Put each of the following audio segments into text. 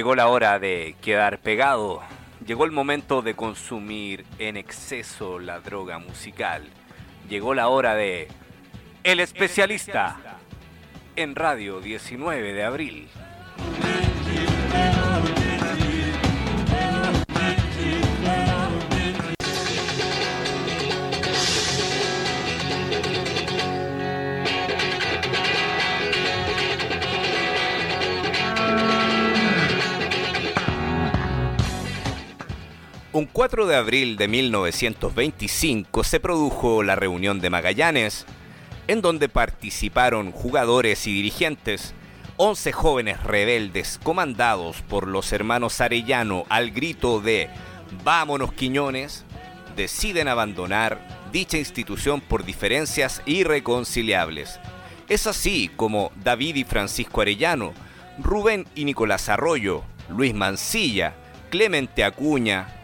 Llegó la hora de quedar pegado. Llegó el momento de consumir en exceso la droga musical. Llegó la hora de El especialista en Radio 19 de abril. Un 4 de abril de 1925 se produjo la reunión de Magallanes, en donde participaron jugadores y dirigentes, 11 jóvenes rebeldes comandados por los hermanos Arellano al grito de Vámonos Quiñones, deciden abandonar dicha institución por diferencias irreconciliables. Es así como David y Francisco Arellano, Rubén y Nicolás Arroyo, Luis Mancilla, Clemente Acuña,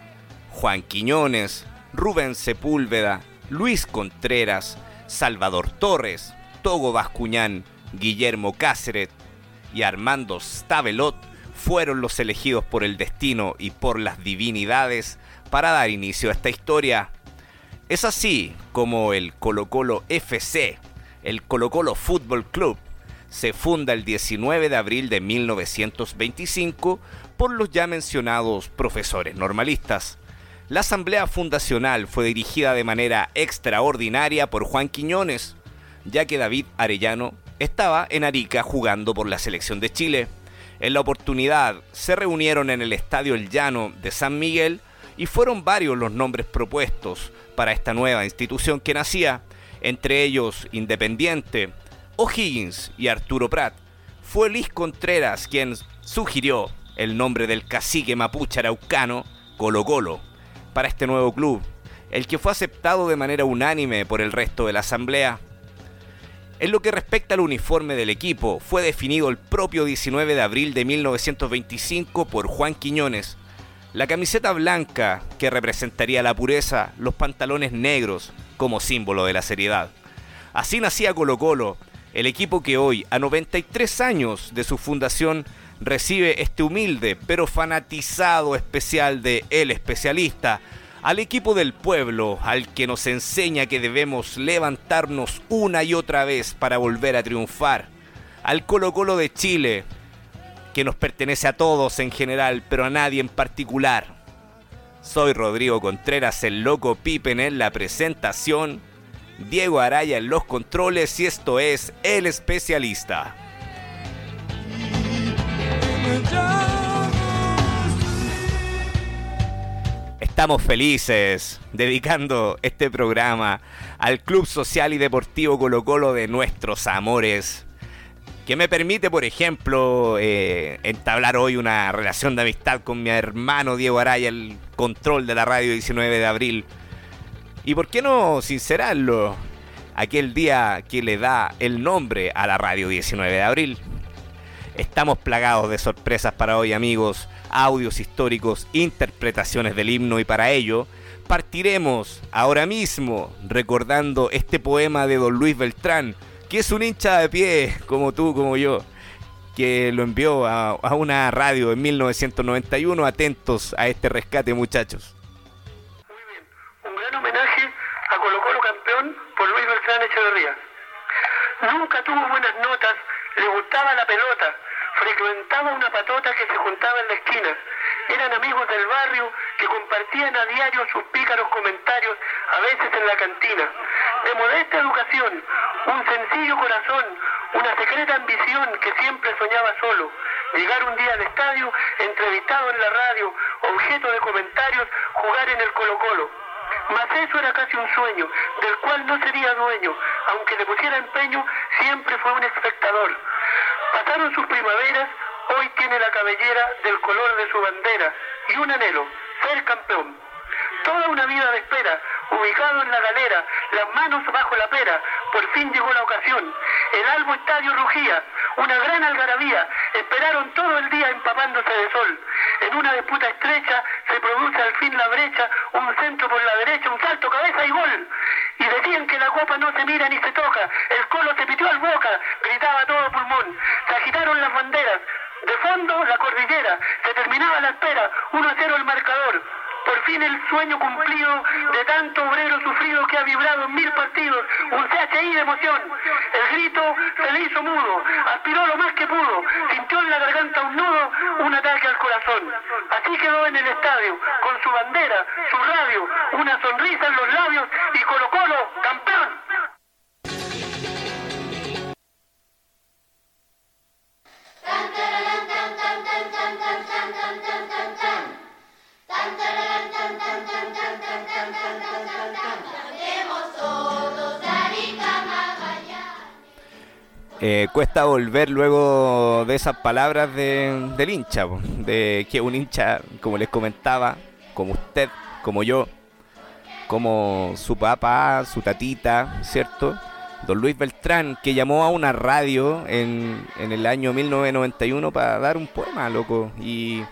Juan Quiñones, Rubén Sepúlveda, Luis Contreras, Salvador Torres, Togo Bascuñán, Guillermo Cáceres y Armando Stavelot fueron los elegidos por el destino y por las divinidades para dar inicio a esta historia. Es así como el Colo Colo FC, el Colo Colo Fútbol Club, se funda el 19 de abril de 1925 por los ya mencionados profesores normalistas. La asamblea fundacional fue dirigida de manera extraordinaria por Juan Quiñones, ya que David Arellano estaba en Arica jugando por la selección de Chile. En la oportunidad se reunieron en el Estadio El Llano de San Miguel y fueron varios los nombres propuestos para esta nueva institución que nacía, entre ellos Independiente, O'Higgins y Arturo Prat. Fue Luis Contreras quien sugirió el nombre del cacique mapuche araucano Colo Colo para este nuevo club, el que fue aceptado de manera unánime por el resto de la asamblea. En lo que respecta al uniforme del equipo, fue definido el propio 19 de abril de 1925 por Juan Quiñones. La camiseta blanca, que representaría la pureza, los pantalones negros, como símbolo de la seriedad. Así nacía Colo Colo, el equipo que hoy, a 93 años de su fundación, recibe este humilde pero fanatizado especial de El Especialista, al equipo del pueblo, al que nos enseña que debemos levantarnos una y otra vez para volver a triunfar, al Colo Colo de Chile, que nos pertenece a todos en general, pero a nadie en particular. Soy Rodrigo Contreras, el loco Pipen en la presentación, Diego Araya en los controles y esto es El Especialista. Estamos felices dedicando este programa al Club Social y Deportivo Colo Colo de nuestros amores, que me permite, por ejemplo, eh, entablar hoy una relación de amistad con mi hermano Diego Araya, el control de la radio 19 de abril. Y por qué no sincerarlo, aquel día que le da el nombre a la radio 19 de abril. Estamos plagados de sorpresas para hoy amigos, audios históricos, interpretaciones del himno y para ello partiremos ahora mismo recordando este poema de don Luis Beltrán, que es un hincha de pie como tú, como yo, que lo envió a, una radio en 1991. Atentos a este rescate muchachos. Muy bien, un gran homenaje a Colo campeón por Luis Beltrán Echeverría. Nunca tuvo buenas notas, le gustaba la pelota, frecuentaba una patota que se juntaba en la esquina. Eran amigos del barrio que compartían a diario sus pícaros comentarios, a veces en la cantina. De modesta educación, un sencillo corazón, una secreta ambición que siempre soñaba solo. Llegar un día al estadio, entrevistado en la radio, objeto de comentarios, jugar en el Colo Colo. Mas eso era casi un sueño, del cual no sería dueño, aunque le pusiera empeño, siempre fue un espectador. Pasaron sus primaveras, hoy tiene la cabellera del color de su bandera y un anhelo, ser campeón. Toda una vida de espera, ubicado en la galera, las manos bajo la pera, por fin llegó la ocasión. El albo estadio rugía, una gran algarabía, esperaron todo el día empapándose de sol. En una disputa estrecha se produce al fin la brecha, un centro por la derecha, un salto, cabeza y gol. Y decían que la copa no se mira ni se toca, el colo se pitió al boca, gritaba todo pulmón. Se agitaron las banderas, de fondo la cordillera. Se terminaba la espera. 1 a 0 el marcador. Por fin el sueño cumplido de tanto obrero sufrido que ha vibrado en mil partidos. Un CHI de emoción. El grito se le hizo mudo. Aspiró lo más que pudo. Sintió en la garganta un nudo, un ataque al corazón. Así quedó en el estadio, con su bandera, su radio, una sonrisa en los labios y Colo Colo, campeón. Eh, cuesta volver luego de esas palabras de, del hincha, de que un hincha, como les comentaba, como usted, como yo, como su papá, su tatita, ¿cierto? Don Luis Beltrán, que llamó a una radio en, en el año 1991 para dar un poema, loco. Y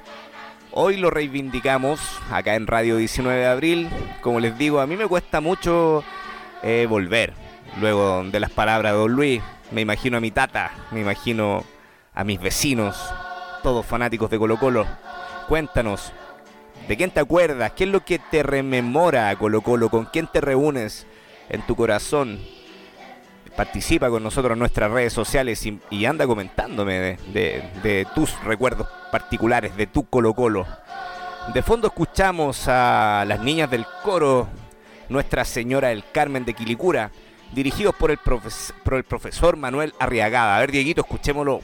hoy lo reivindicamos acá en Radio 19 de Abril. Como les digo, a mí me cuesta mucho eh, volver luego de las palabras de Don Luis me imagino a mi tata, me imagino a mis vecinos, todos fanáticos de Colo Colo. Cuéntanos, ¿de quién te acuerdas? ¿Qué es lo que te rememora a Colo Colo? ¿Con quién te reúnes en tu corazón? Participa con nosotros en nuestras redes sociales y, anda comentándome de, tus recuerdos particulares, de tu Colo Colo. De fondo escuchamos a las niñas del coro, Nuestra Señora del Carmen de Quilicura, dirigidos por el, profesor Manuel Arriagada. A ver, Dieguito, escuchémoslo.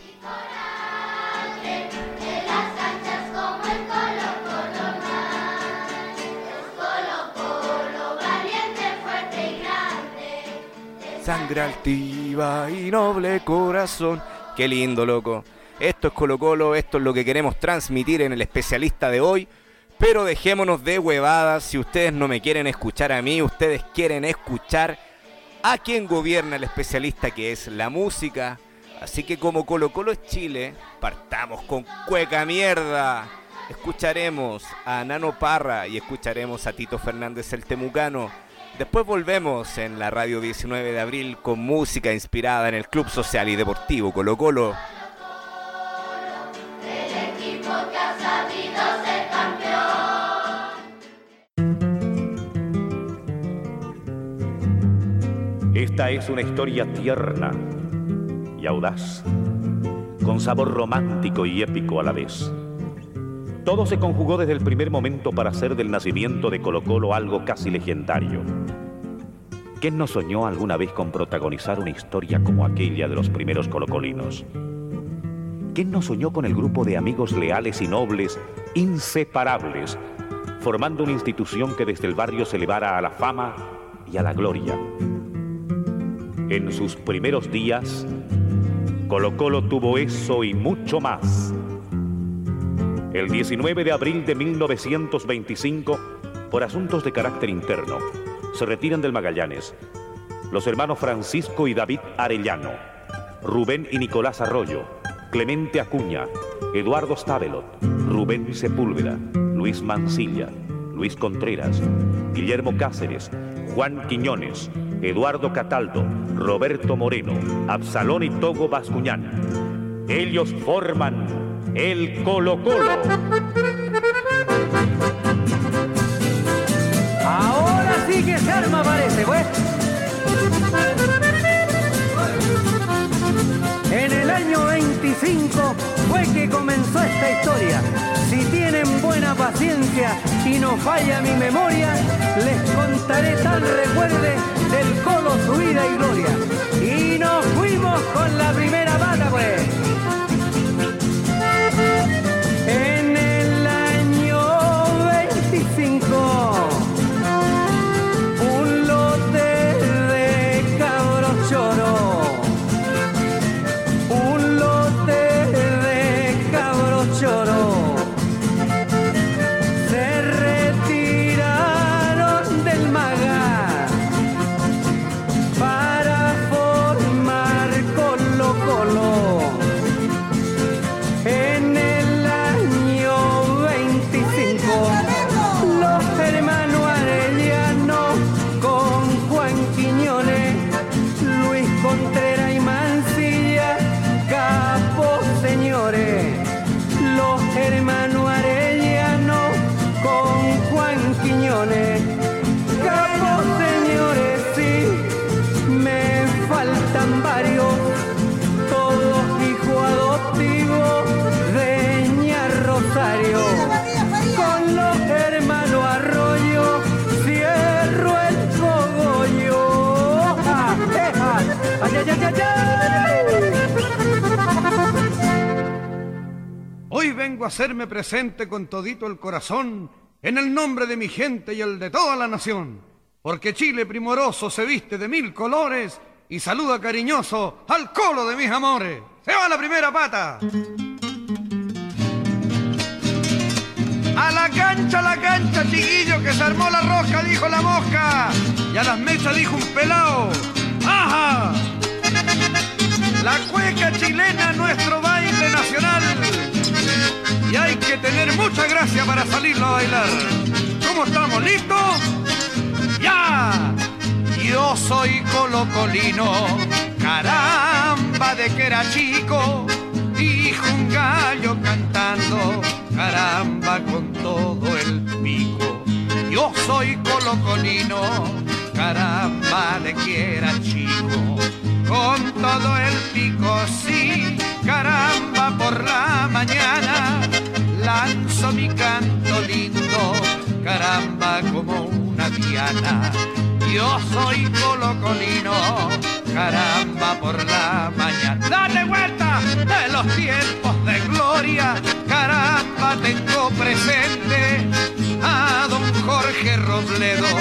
Sangre altiva y noble corazón. Qué lindo, loco. Esto es Colo Colo, esto es lo que queremos transmitir en el especialista de hoy. Pero dejémonos de huevadas. Si ustedes no me quieren escuchar a mí, ustedes quieren escuchar a quien gobierna el especialista que es la música. Así que como Colo Colo es Chile, partamos con Cueca Mierda. Escucharemos a Nano Parra y escucharemos a Tito Fernández el Temucano. Después volvemos en la radio 19 de abril con música inspirada en el Club Social y Deportivo Colo Colo. Esta es una historia tierna y audaz, con sabor romántico y épico a la vez. Todo se conjugó desde el primer momento para hacer del nacimiento de Colo Colo algo casi legendario. ¿Quién no soñó alguna vez con protagonizar una historia como aquella de los primeros colocolinos? ¿Quién no soñó con el grupo de amigos leales y nobles, inseparables, formando una institución que desde el barrio se elevara a la fama y a la gloria? En sus primeros días, Colo Colo tuvo eso y mucho más. El 19 de abril de 1925, por asuntos de carácter interno, se retiran del Magallanes los hermanos Francisco y David Arellano, Rubén y Nicolás Arroyo, Clemente Acuña, Eduardo Stavelot, Rubén Sepúlveda, Luis Mancilla, Luis Contreras, Guillermo Cáceres, Juan Quiñones, Eduardo Cataldo, Roberto Moreno, Absalón y Togo Bascuñán. Ellos forman el Colo Colo. Ahora sí que se arma parece, pues. Año 25 fue que comenzó esta historia. Si tienen buena paciencia y no falla mi memoria, les contaré tal recuerde del colo su vida y gloria. Y nos fuimos con la primera bata, pues. Hacerme presente con todito el corazón, en el nombre de mi gente y el de toda la nación, porque Chile primoroso se viste de mil colores y saluda cariñoso al colo de mis amores. Se va la primera pata. A la cancha, a la cancha, chiquillo, que se armó la rosca, dijo la mosca. Y a las mechas dijo un pelao. ¡Ajá! La cueca chilena, nuestro baile nacional. Y hay que tener mucha gracia para salirlo a bailar. ¿Cómo estamos? ¿Listos? ¡Ya! Yo soy colocolino, caramba de que era chico, dijo un gallo cantando, caramba con todo el pico. Yo soy colocolino, caramba de que era chico, con todo el pico, sí, caramba por la mañana, lanzo mi canto lindo, caramba como una diana. Yo soy colocolino, caramba por la mañana. Dale vuelta de los tiempos de gloria, caramba tengo presente a don Jorge Robledo,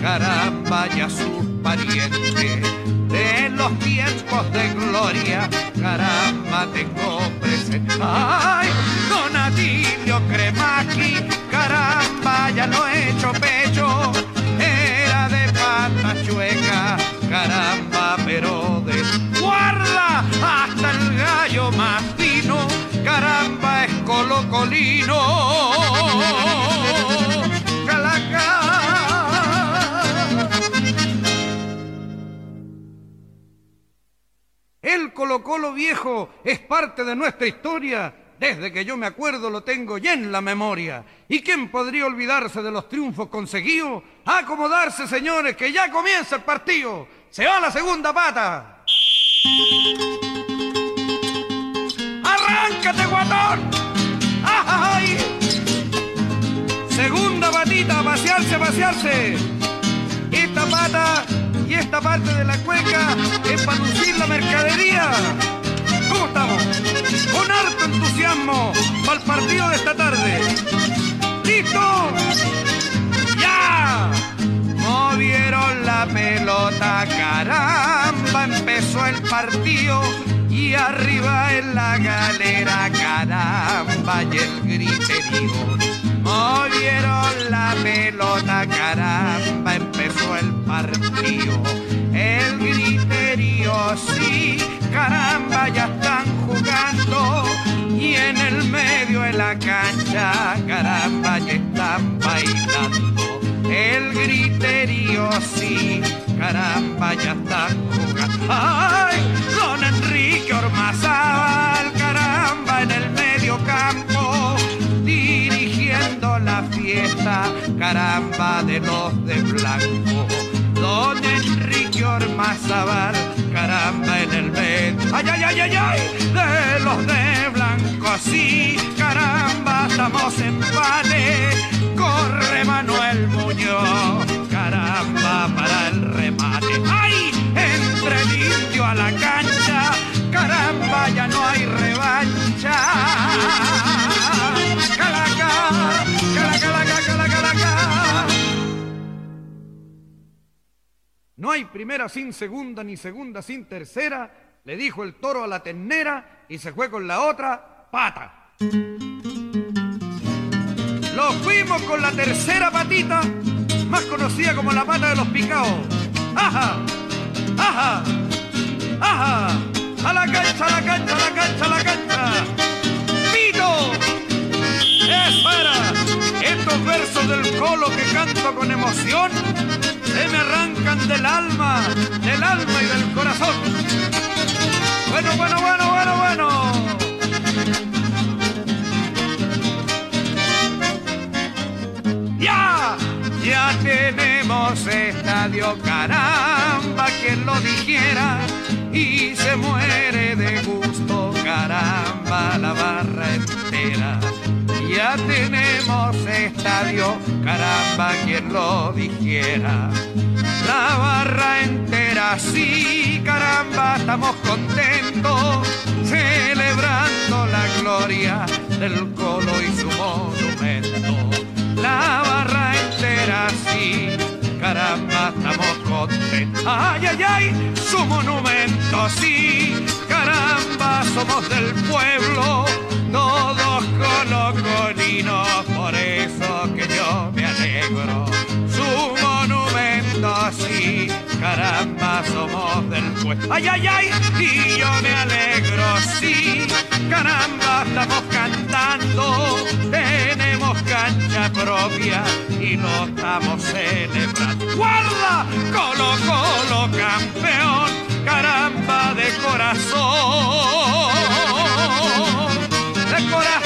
caramba y a sus parientes. De los tiempos de gloria, caramba tengo presente. Ay, don Atilio Cremaqui, caramba ya no he hecho pecho era de pata chueca, caramba, pero de guarda hasta el gallo más fino, caramba, es colocolino. El Colo Colo viejo es parte de nuestra historia. Desde que yo me acuerdo lo tengo ya en la memoria. ¿Y quién podría olvidarse de los triunfos conseguidos? Acomodarse, señores, que ya comienza el partido. Se va la segunda pata. ¡Arráncate, guatón! ¡Ay! Segunda patita, a pasearse, a. Esta pata y esta parte de la cueca es para lucir la mercadería. ¿Cómo estamos? Con harto entusiasmo para el partido de esta tarde. ¿Listo? ¡Ya! Movieron la pelota, caramba, empezó el partido y arriba en la galera, caramba, y el griterío. Movieron la pelota, caramba, empezó el partido. El griterío, sí, caramba, ya están jugando. Y en el medio de la cancha, caramba, ya están bailando. El griterío, sí, caramba, ya están jugando. ¡Ay! Don Enrique Ormazábal, caramba, en el medio campo, dirigiendo la fiesta, caramba, de los de blanco. Don Enrique Ormazábal, caramba, en el medio. ¡Ay, ay, ay, ay, ay! De los de blanco, sí, caramba, estamos en vale. Corre Manuel Muñoz, caramba, para el remate. ¡Ay! Entre el a la cancha, caramba, ya no hay revancha. Calaca, calaca, No hay primera sin segunda, ni segunda sin tercera, le dijo el toro a la ternera y se fue con la otra pata. Lo fuimos con la tercera patita, más conocida como la pata de los picaos. ¡Ajá! ¡Ajá! ¡Ajá! ¡A la cancha, a la cancha, a la cancha, a la cancha! ¡Pito! ¡Espera! Estos versos del colo que canto con emoción se me arrancan del alma, del alma y del corazón. Bueno, bueno, bueno, bueno, bueno. ¡Ya! Ya tenemos estadio, caramba, quien lo dijera, y se muere de gusto, caramba, la barra entera. Ya tenemos estadio, caramba, quien lo dijera. La barra entera, sí, caramba, estamos contentos, celebrando la gloria del colo y su monumento. La barra entera sí, caramba, estamos contentos. Ay, ay, ay, su monumento sí, caramba, somos del pueblo, todos colocolinos, por eso que yo me alegro. Su monumento sí, caramba, somos del pueblo. Ay, ay, ay, y yo me alegro, sí, caramba, estamos cantando, tenemos cancha propia y lo estamos celebrando. ¡Guarda! Colo, colo, campeón, caramba de corazón, de corazón.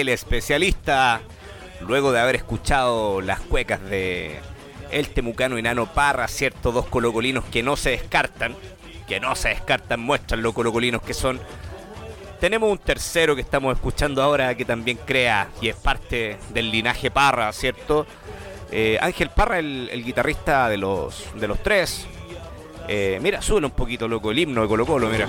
El Especialista, luego de haber escuchado las cuecas de el temucano enano Parra, cierto, dos colocolinos que no se descartan, que no se descartan, muestran los colocolinos que son. Tenemos un tercero que estamos escuchando ahora que también crea y es parte del linaje Parra, ¿cierto? Eh, Ángel Parra, el, guitarrista de los, de los tres. Eh, mira, sube un poquito, loco, el himno de Colo Colo, mira.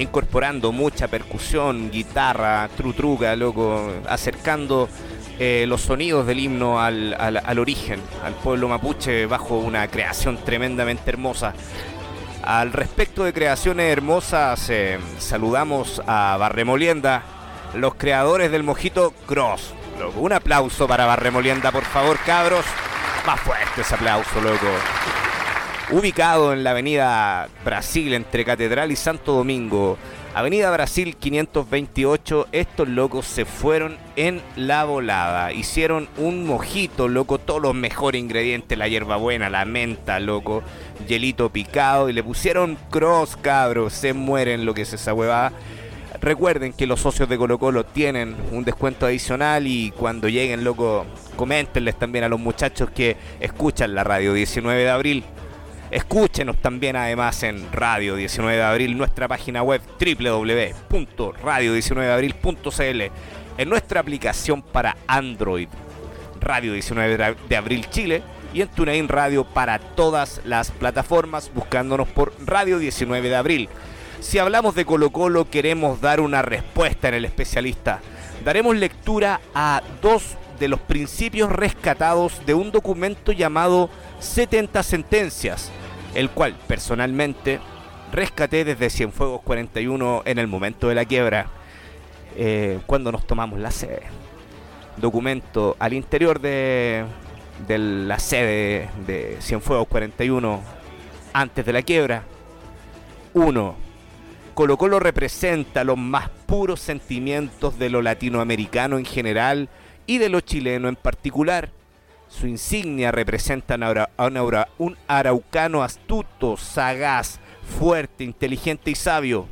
Incorporando mucha percusión, guitarra, trutruga, loco, acercando eh, los sonidos del himno al, al- al origen, al pueblo mapuche, bajo una creación tremendamente hermosa. Al respecto de creaciones hermosas, eh, saludamos a Barremolienda, los creadores del mojito Cross. Un aplauso para Barremolienda, por favor, cabros. Más fuerte ese aplauso, loco. Ubicado en la avenida Brasil entre Catedral y Santo Domingo, Avenida Brasil 528, estos locos se fueron en la volada. Hicieron un mojito, loco, todos los mejores ingredientes, la hierbabuena, la menta, loco, hielito picado y le pusieron cross, cabros, se mueren lo que es esa huevada. Recuerden que los socios de Colo Colo tienen un descuento adicional y cuando lleguen, loco, coméntenles también a los muchachos que escuchan la radio 19 de abril. Escúchenos también además en Radio 19 de Abril, nuestra página web www.radio19deabril.cl, en nuestra aplicación para Android, Radio 19 de Abril Chile, y en TuneIn Radio para todas las plataformas, buscándonos por Radio 19 de Abril. Si hablamos de Colo Colo, queremos dar una respuesta en el especialista. Daremos lectura a dos de los principios rescatados de un documento llamado 70 sentencias, el cual personalmente rescaté desde Cienfuegos 41 en el momento de la quiebra, eh, cuando nos tomamos la sede. Documento al interior de, de la sede de Cienfuegos 41 antes de la quiebra. 1. Colo Colo representa los más puros sentimientos de lo latinoamericano en general y de lo chileno en particular. Su insignia representa aura- un araucano astuto, sagaz, fuerte, inteligente y sabio,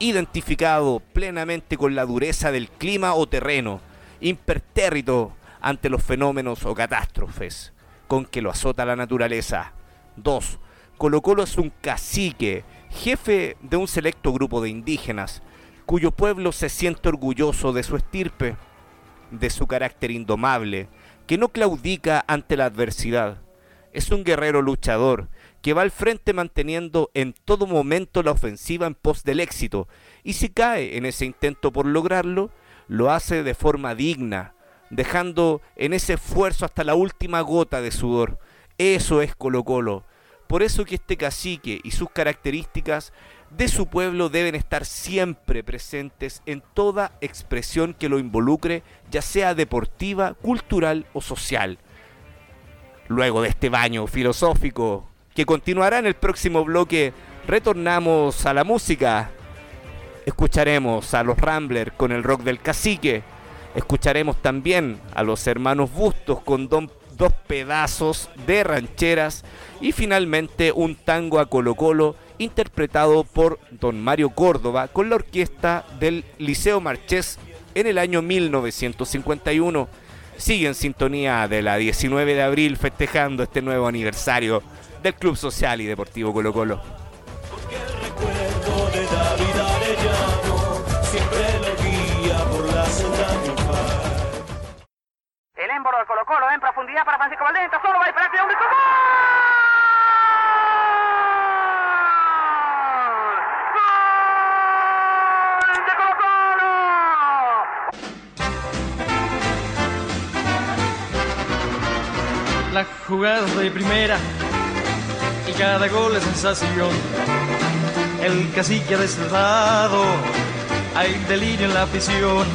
identificado plenamente con la dureza del clima o terreno, impertérrito ante los fenómenos o catástrofes con que lo azota la naturaleza. 2. Colo Colo es un cacique, jefe de un selecto grupo de indígenas, cuyo pueblo se siente orgulloso de su estirpe, de su carácter indomable, que no claudica ante la adversidad. Es un guerrero luchador que va al frente manteniendo en todo momento la ofensiva en pos del éxito, y si cae en ese intento por lograrlo, lo hace de forma digna, dejando en ese esfuerzo hasta la última gota de sudor. Eso es Colo Colo. Por eso que este cacique y sus características de su pueblo deben estar siempre presentes en toda expresión que lo involucre, ya sea deportiva, cultural o social. Luego de este baño filosófico que continuará en el próximo bloque, retornamos a la música Escucharemos a los Ramblers con el rock del cacique. Escucharemos también a los hermanos Bustos con dos pedazos de rancheras. Y finalmente un tango a Colo Colo interpretado por don Mario Córdoba con la orquesta del Liceo Marchés en el año 1951. Sigue en sintonía de la 19 de abril festejando este nuevo aniversario del Club Social y Deportivo Colo Colo. El émbolo de Colo Colo en profundidad para Francisco Valdés, solo va a esperar que La jugada de primera y cada gol es sensación. El cacique ha descerrado, hay delirio en la afición.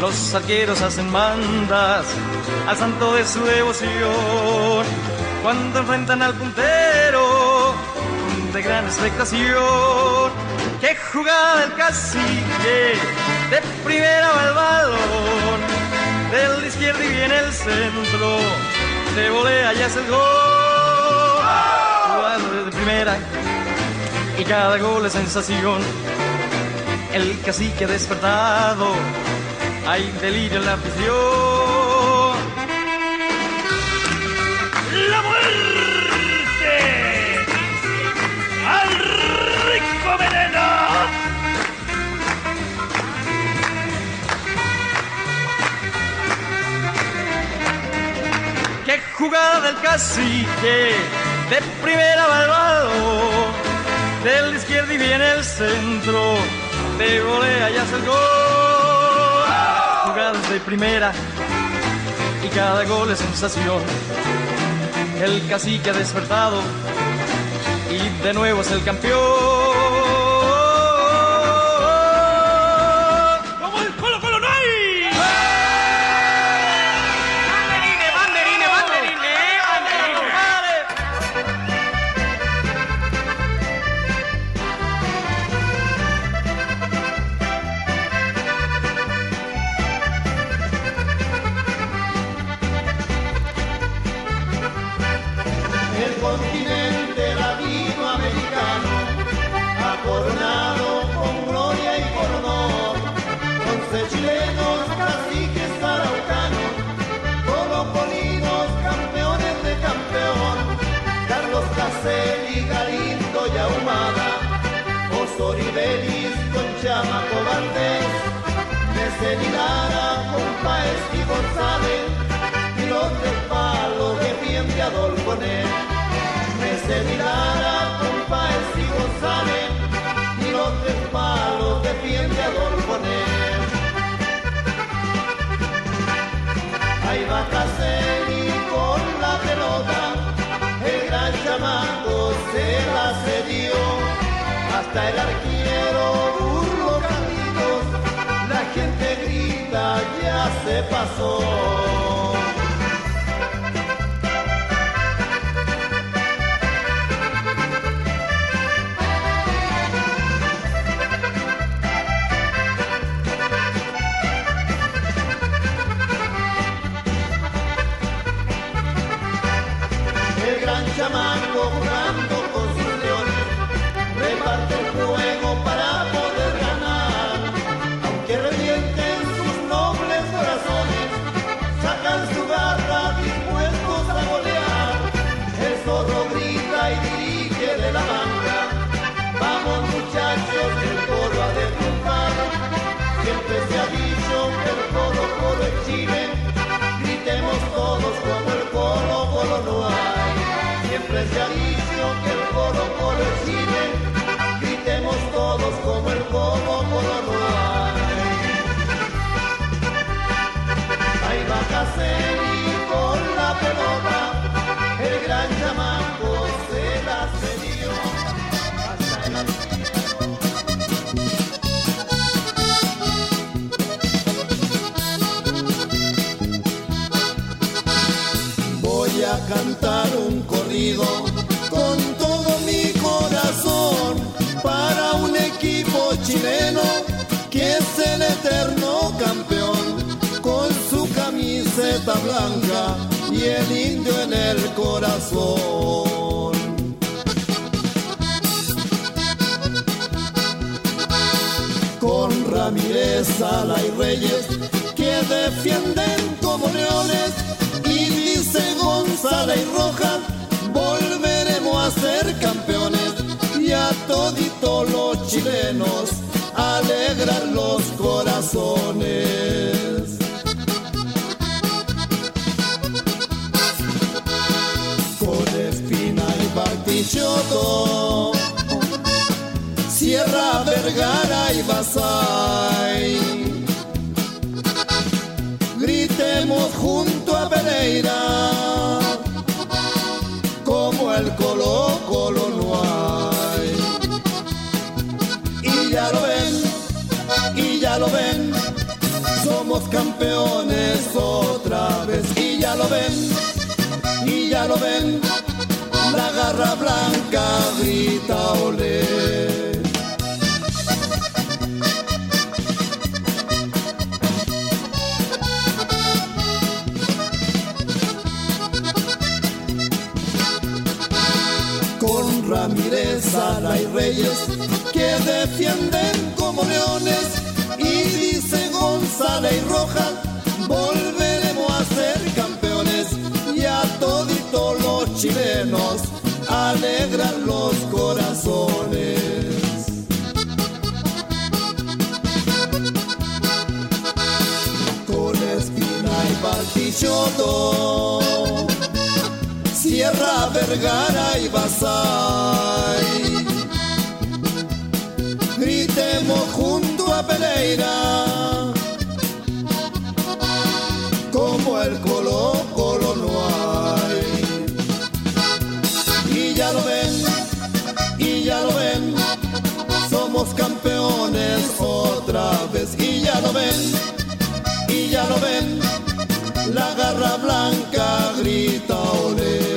Los arqueros hacen mandas al santo de su devoción. Cuando enfrentan al puntero de gran expectación. ¡Qué jugada el cacique! De primera va el balón, del izquierdo y viene el centro de volea ya es el gol. Jugando de primera y cada gol es sensación. El cacique despertado, hay delirio en la afición. Jugada del cacique, de primera balón, del izquierdo y viene el centro, de volea y hace el gol. Jugadas de primera y cada gol es sensación. El cacique ha despertado y de nuevo es el campeón. Adolfo Nel. Mecenidara con Paez y González, y los tres palos defiende Adolfo Nel. Ahí va Caselli con la pelota, el gran chamaco se la cedió, hasta el arquero burlo Carlitos, la gente grita ya se pasó. gritemos todos cuando el colo colo no hay. Siempre se ha dicho que el colo colo existe, gritemos todos como el colo colo no hay. Ahí va Caselli con la pelota, el gran chamán. Y el indio en el corazón. Con Ramírez, Sala y Reyes que defienden como leones y dice González y Rojas volveremos a ser campeones y a toditos los chilenos alegrar los corazones. Sierra Vergara y Basay. Gritemos junto a Pereira, como el Colo Colo no hay. Y ya lo ven, y ya lo ven, somos campeones otra vez. Y ya lo ven, y ya lo ven, la garra blanca grita olé. con Ramírez, Sala y Reyes que defienden como leones y dice González y Rojas chilenos alegran los corazones. Con Espina y Bartichotto Sierra Vergara y Basay. Gritemos junto a Pereira, otra vez. Y ya lo ven, y ya lo ven, la garra blanca grita olé.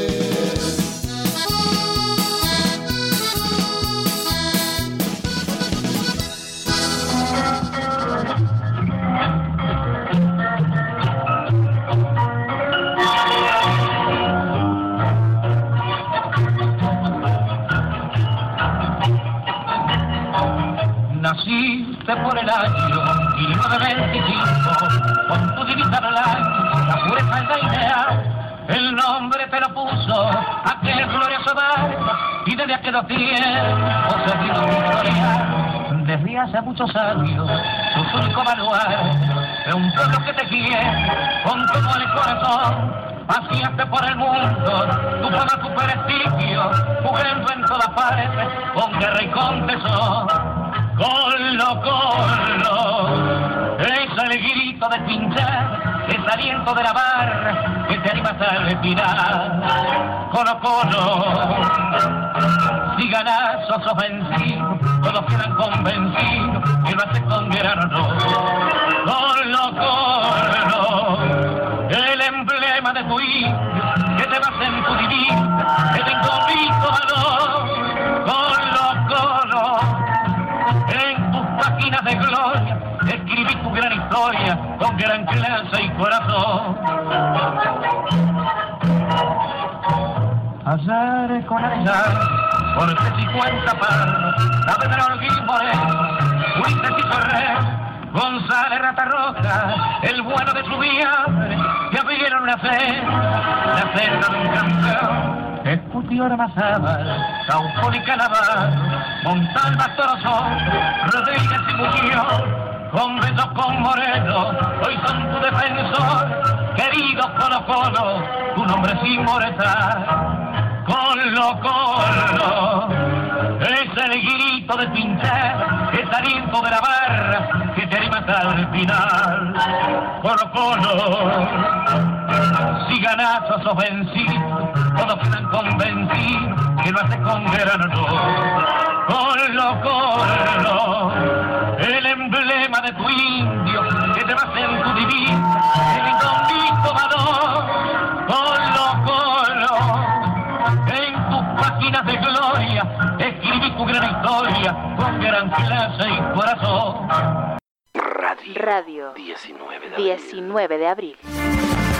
Por el año 1925, con tu divisa blanca, la pureza es la idea. El nombre te lo puso aquel glorioso bar, y desde aquel tiempo se vino historia. Desde hace muchos años, tu único baluarte de un pueblo que te quiere con todo el corazón. Paseaste por el mundo, tu fama, tu prestigio, jugando en todas partes, con guerra y con tesón. Colo, colo, es el grito de pinchar, es aliento de la barra que te animas a retirar. Colo, colo, si ganas o sos vencido, todos quedan convencidos que lo haces con gran honor. Colo, colo, el emblema de tu hijo, Azar con azar, por ese 50 par, la Pedro Moreno, Ulises y Ferrer, González Ratarroja, el bueno de su vida, que abrieron una fe, la cena de un campeón. Escutió Mazábal, Caupón y Calabar, Montalva Torozón, Rodríguez y Muñoz, con besos con Moreno, hoy son tu defensor, querido Colo Colo, tu nombre es inmortal. Colo Colo, es el grito de pinchar, es aliento de la barra que te anima hasta el final. Colo Colo, si ganas o vencido, todos quedan convencidos que lo haces con gran honor. Colo Colo, el emblema de tu escribí tu gran historia con gran clase y corazón. Radio 19 de abril.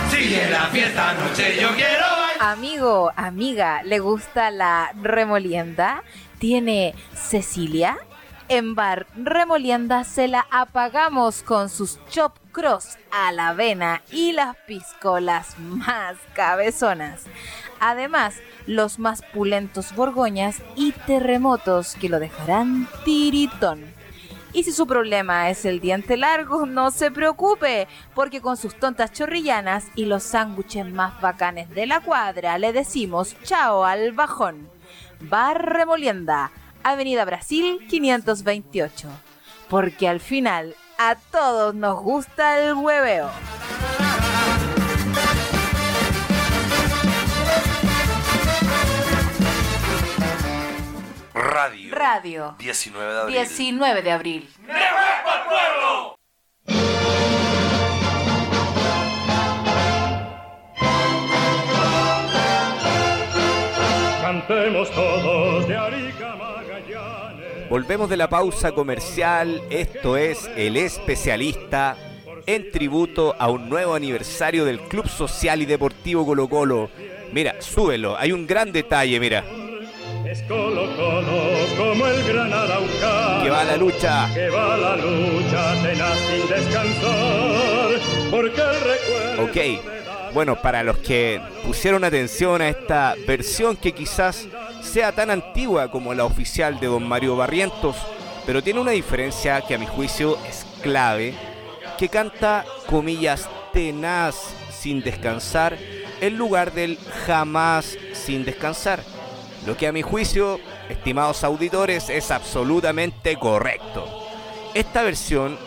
Sigue la fiesta noche, yo quiero Amigo, amiga, ¿le gusta la remolienda? ¿Tiene Cecilia? En Bar Remolienda se la apagamos con sus chop cross a la avena y las piscolas más cabezonas. Además, los más pulentos borgoñas y terremotos que lo dejarán tiritón. Y si su problema es el diente largo, no se preocupe, porque con sus tontas chorrillanas y los sándwiches más bacanes de la cuadra le decimos chao al bajón. Bar Remolienda, Avenida Brasil 528. Porque al final a todos nos gusta el hueveo. Radio. Radio. 19 de abril. 19 de abril. pueblo! Cantemos todos de Arica Magallanes. Volvemos de la pausa comercial. Esto es El Especialista en tributo a un nuevo aniversario del Club Social y Deportivo Colo Colo. Mira, súbelo. Hay un gran detalle, mira. Es Colo Colo como el gran. Que va la lucha. Que va la lucha tenaz sin descansar. Porque el recuerdo. Ok. Bueno, para los que pusieron atención a esta versión que quizás sea tan antigua como la oficial de don Mario Barrientos, pero tiene una diferencia que a mi juicio es clave, que canta comillas tenaz sin descansar en lugar del jamás sin descansar. Lo que a mi juicio, estimados auditores, es absolutamente correcto. Esta versión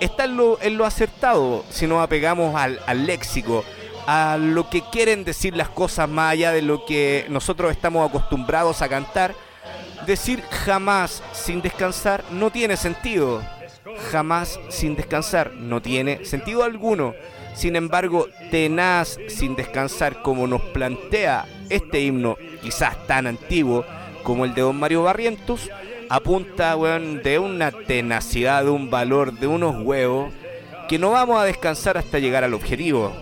está en lo, en lo acertado si nos apegamos al, al léxico, a lo que quieren decir las cosas más allá de lo que nosotros estamos acostumbrados a cantar. Decir jamás sin descansar no tiene sentido. Jamás sin descansar no tiene sentido alguno. Sin embargo, tenaz sin descansar como nos plantea este himno, quizás tan antiguo como el de Don Mario Barrientos, apunta de una tenacidad, de un valor, de unos huevos, que no vamos a descansar hasta llegar al objetivo,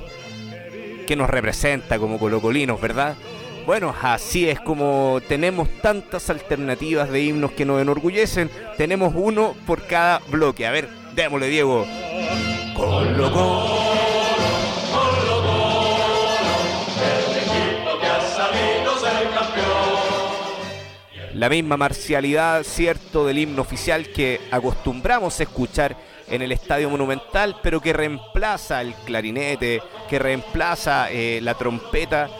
que nos representa como colocolinos, ¿verdad? Bueno, así es como tenemos tantas alternativas de himnos que nos enorgullecen, tenemos uno por cada bloque. A ver, démosle, Diego. Colo La misma marcialidad, cierto, del himno oficial que acostumbramos a escuchar en el Estadio Monumental, pero que reemplaza el clarinete, que reemplaza eh, la trompeta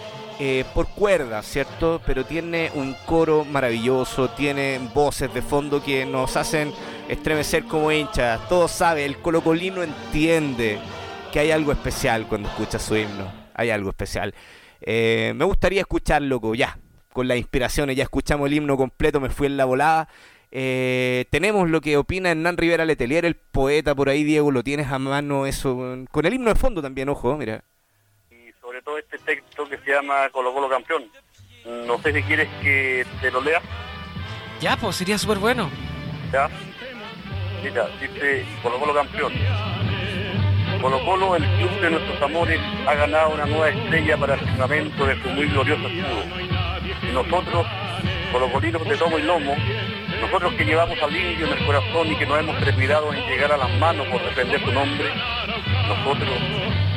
eh, por cuerdas, ¿cierto? Pero tiene un coro maravilloso, tiene voces de fondo que nos hacen estremecer como hinchas. Todo sabe, el colocolino entiende que hay algo especial cuando escucha su himno. Hay algo especial. Eh, me gustaría escucharlo ya, con las inspiraciones. Ya escuchamos el himno completo, me fui en la volada. Eh, tenemos lo que opina Hernán Rivera Letelier, el poeta por ahí, Diego, lo tienes a mano eso. Con el himno de fondo también, ojo, mira. Y sobre todo este texto que se llama Colo Colo Campeón. No sé si quieres que te lo lea. Ya, pues sería súper bueno. Ya. Mira, dice Colo Colo Campeón. Colo Colo, el club de nuestros amores, ha ganado una nueva estrella para el firmamento de su muy glorioso escudo. Nosotros, colocolinos de tomo y lomo, nosotros que llevamos al indio en el corazón y que nos hemos trepidado en llegar a las manos por defender su nombre, nosotros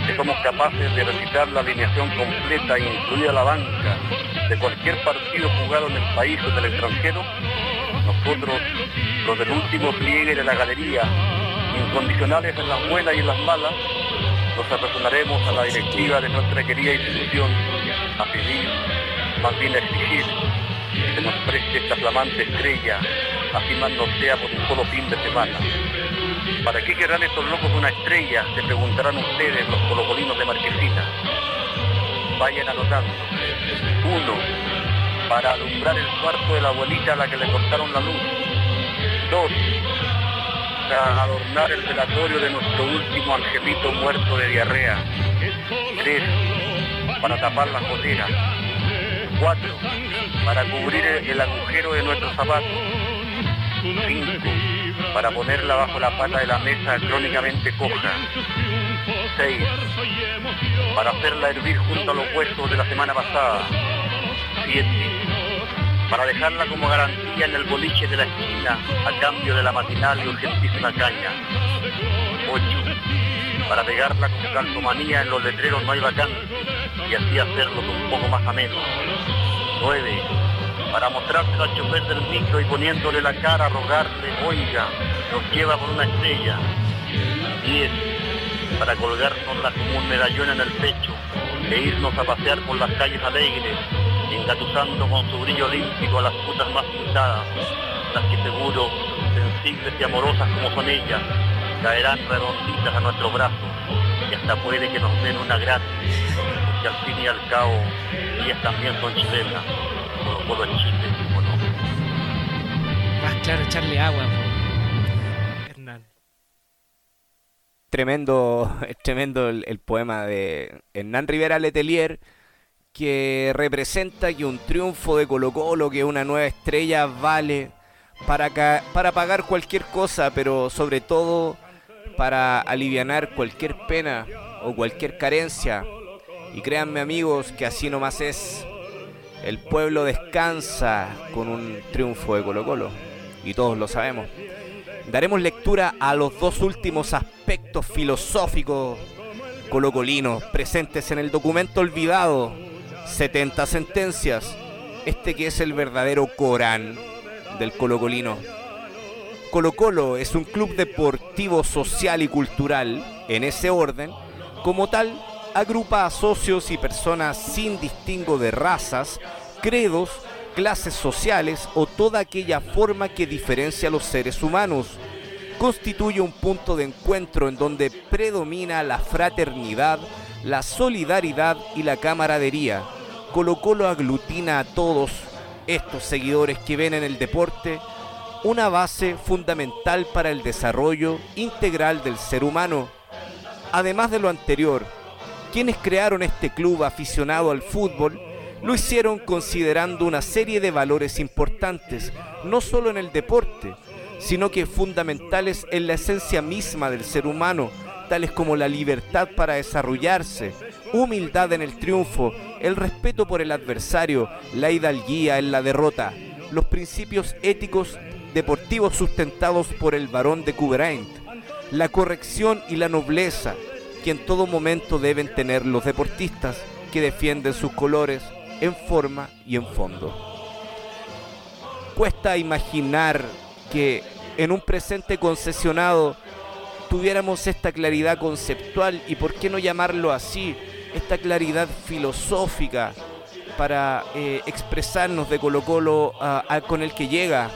que somos capaces de recitar la alineación completa, incluida la banca, de cualquier partido jugado en el país o en el extranjero, nosotros, los del último pliegue de la galería, incondicionales en las buenas y en las malas, nos apersonaremos a la directiva de nuestra querida institución a pedir, más bien exigir, que se nos preste esta flamante estrella, no sea por un solo fin de semana. ¿Para qué querrán estos locos una estrella? Se preguntarán ustedes, los colocolinos de Marquesina. Vayan anotando. Uno, para alumbrar el cuarto de la abuelita a la que le cortaron la luz. Dos, para adornar el velatorio de nuestro último angelito muerto de diarrea. Tres, para tapar las goteras. Cuatro, para cubrir el agujero de nuestros zapatos. Cinco, para ponerla bajo la pata de la mesa crónicamente coja. 6. Para hacerla hervir junto a los huesos de la semana pasada. 7. Para dejarla como garantía en el boliche de la esquina a cambio de la matinal y urgentísima caña. 8. Para pegarla con calcomanía en los letreros no hay vacantes y así hacerlos un poco más ameno. 9 para mostrárselo al chofer del micro y poniéndole la cara a rogarle, oiga, nos lleva por una estrella. 10. Para colgárnosla como un medallón en el pecho e irnos a pasear por las calles alegres, engatusando con su brillo olímpico a las putas más pintadas, las que seguro, sensibles y amorosas como son ellas, caerán redonditas a nuestros brazos y hasta puede que nos den una gratis, porque al fin y al cabo ellas también son chilenas en Chile, ¿o no? Más claro, echarle agua, Hernán. Tremendo, tremendo el, el, poema de Hernán Rivera Letelier, que representa que un triunfo de Colo Colo, que una nueva estrella vale para, para pagar cualquier cosa, pero sobre todo para aliviar cualquier pena o cualquier carencia. Y créanme amigos que así nomás es. El pueblo descansa con un triunfo de Colo Colo, y todos lo sabemos. Daremos lectura a los dos últimos aspectos filosóficos colocolinos presentes en el documento olvidado, 70 sentencias, este que es el verdadero Corán del colocolino. Colo Colo es un club deportivo, social y cultural, en ese orden, como tal, agrupa a socios y personas sin distingo de razas, credos, clases sociales o toda aquella forma que diferencia a los seres humanos. Constituye un punto de encuentro en donde predomina la fraternidad, la solidaridad y la camaradería. Colo Colo aglutina a todos estos seguidores que ven en el deporte una base fundamental para el desarrollo integral del ser humano. Además de lo anterior, quienes crearon este club aficionado al fútbol lo hicieron considerando una serie de valores importantes, no solo en el deporte, sino que fundamentales en la esencia misma del ser humano, tales como la libertad para desarrollarse, humildad en el triunfo, el respeto por el adversario, la hidalguía en la derrota, los principios éticos deportivos sustentados por el varón de Coubrain, la corrección y la nobleza, que en todo momento deben tener los deportistas que defienden sus colores en forma y en fondo. Cuesta imaginar que en un presente concesionado tuviéramos esta claridad conceptual y por qué no llamarlo así, esta claridad filosófica para eh, expresarnos de Colo Colo con el que llega,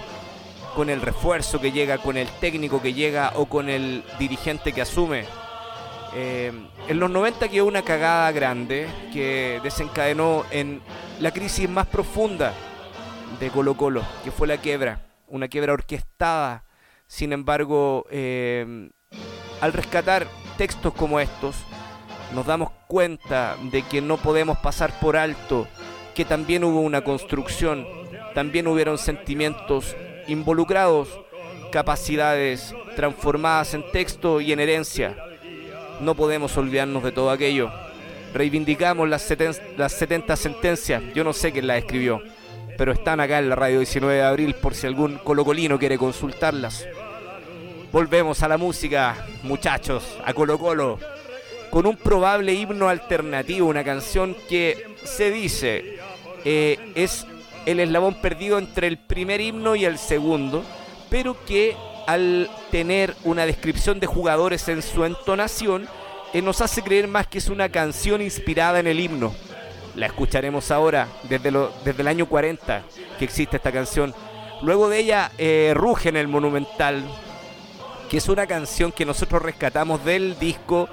con el refuerzo que llega, con el técnico que llega o con el dirigente que asume. Eh, en los 90 quedó una cagada grande que desencadenó en la crisis más profunda de Colo Colo, que fue la quiebra, una quiebra orquestada. Sin embargo, eh, al rescatar textos como estos, nos damos cuenta de que no podemos pasar por alto que también hubo una construcción, también hubieron sentimientos involucrados, capacidades transformadas en texto y en herencia no podemos olvidarnos de todo aquello. Reivindicamos las 70, sentencias. Yo no sé quién las escribió, pero están acá en la radio 19 de abril por si algún colocolino quiere consultarlas. Volvemos a la música, muchachos, a Colo Colo, con un probable himno alternativo, una canción que se dice eh, es el eslabón perdido entre el primer himno y el segundo, pero que al tener una descripción de jugadores en su entonación, eh, nos hace creer más que es una canción inspirada en el himno. La escucharemos ahora, desde, desde el año 40 que existe esta canción. Luego de ella, eh, Ruge en el Monumental, que es una canción que nosotros rescatamos del disco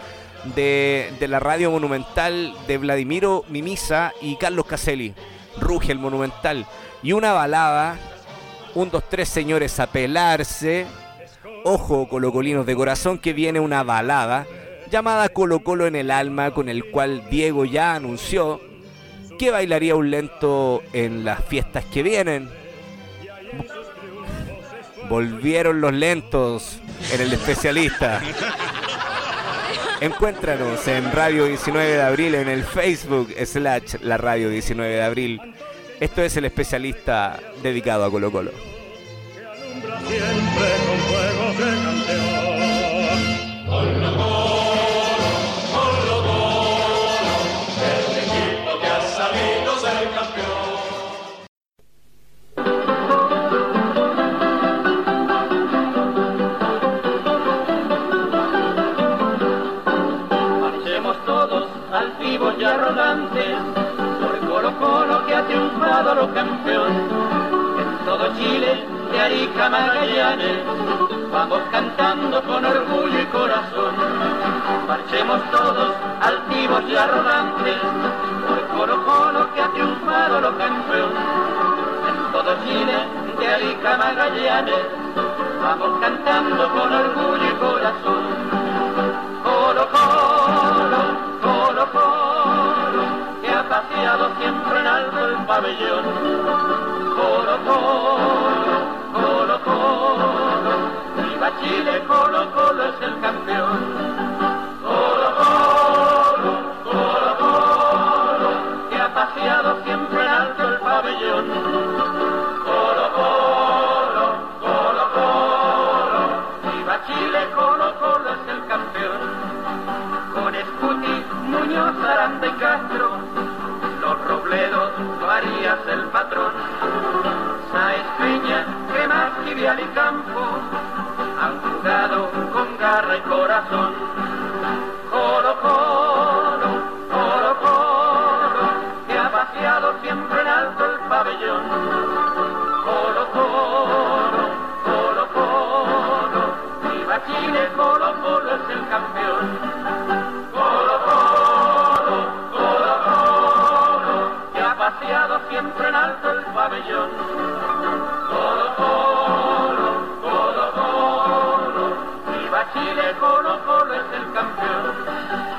de, de la radio Monumental de Vladimiro Mimisa y Carlos Caselli. Ruge el Monumental. Y una balada un, dos, tres señores a pelarse. Ojo, colocolinos de corazón, que viene una balada llamada Colo Colo en el alma, con el cual Diego ya anunció que bailaría un lento en las fiestas que vienen. Volvieron los lentos en el especialista. Encuéntranos en Radio 19 de Abril en el Facebook slash la Radio 19 de Abril. Esto es el especialista dedicado a Colo Colo. En todo Chile, de Arica Magallanes, vamos cantando con orgullo y corazón. Marchemos todos altivos y arrogantes por Colo Colo que ha triunfado lo campeón. En todo Chile, de Arica Magallanes, vamos cantando con orgullo y corazón. Siempre en alto el pabellón. Colo Colo, Colo Colo, viva Chile, Colo Colo es el campeón. Colo Colo, Colo Colo, que ha paseado siempre en alto el pabellón. Los Robledos, Varías el patrón. Sáez Peña, que más Vial y Campo, han jugado con garra y corazón. Colo Colo, Colo Colo, que ha paseado siempre en alto el pabellón. Colo Colo, Colo Colo, viva Chile, Colo Colo es el campeón. Alto el pabellón. Colo Colo, Colo Colo, viva Chile, Colo Colo es el campeón.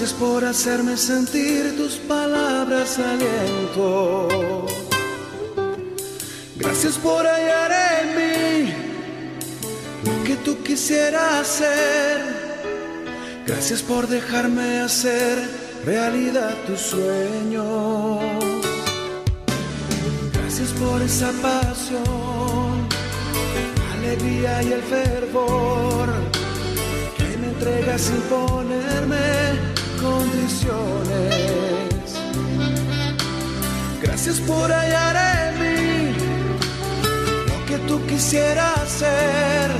Gracias por hacerme sentir tus palabras aliento. Gracias por hallar en mí lo que tú quisieras hacer. Gracias por dejarme hacer realidad tu sueño. Gracias por esa pasión, alegría y el fervor que me entregas sin ponerme condiciones. Gracias por hallar en mí lo que tú quisieras hacer.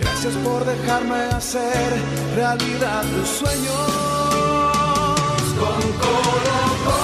Gracias por dejarme hacer realidad tus sueños. Con Colo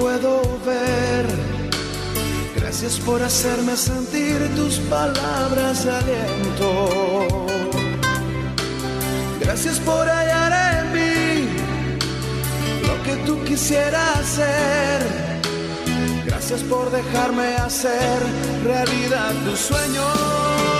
puedo ver. Gracias por hacerme sentir tus palabras de aliento. Gracias por hallar en mí lo que tú quisieras hacer. Gracias por dejarme hacer realidad tus sueños.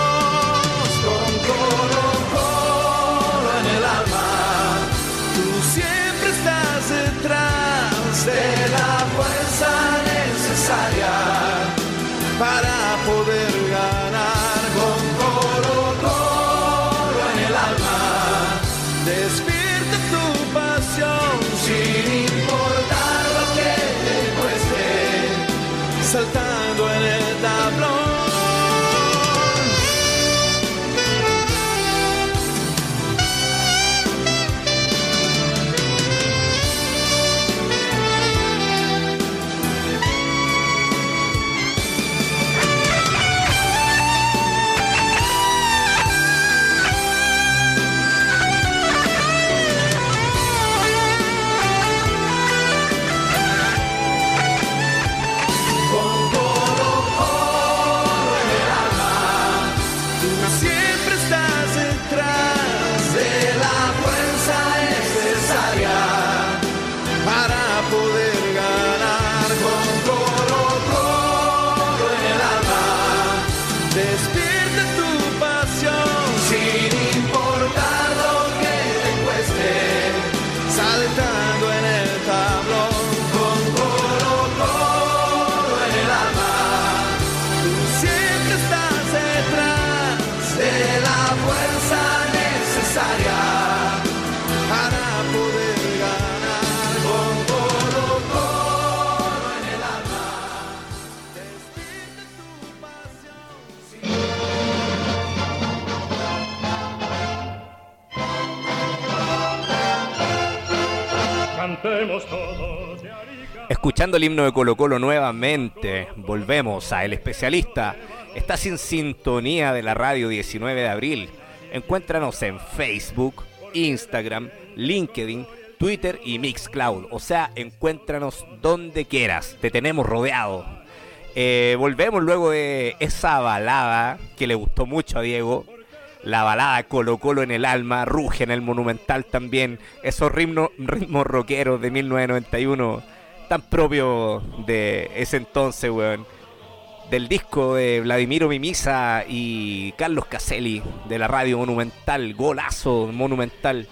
Escuchando el himno de Colo Colo nuevamente, volvemos a El Especialista. Estás en sintonía de la radio 19 de abril. Encuéntranos en Facebook, Instagram, LinkedIn, Twitter y Mixcloud. O sea, encuéntranos donde quieras. Te tenemos rodeado. Eh, volvemos luego de esa balada que le gustó mucho a Diego. La balada Colo Colo en el alma, Ruge en el Monumental también. Esos ritmos, ritmos rockeros de 1991, tan propios de ese entonces, weón. Del disco de Vladimiro Mimisa y Carlos Caselli de la radio Monumental, golazo Monumental.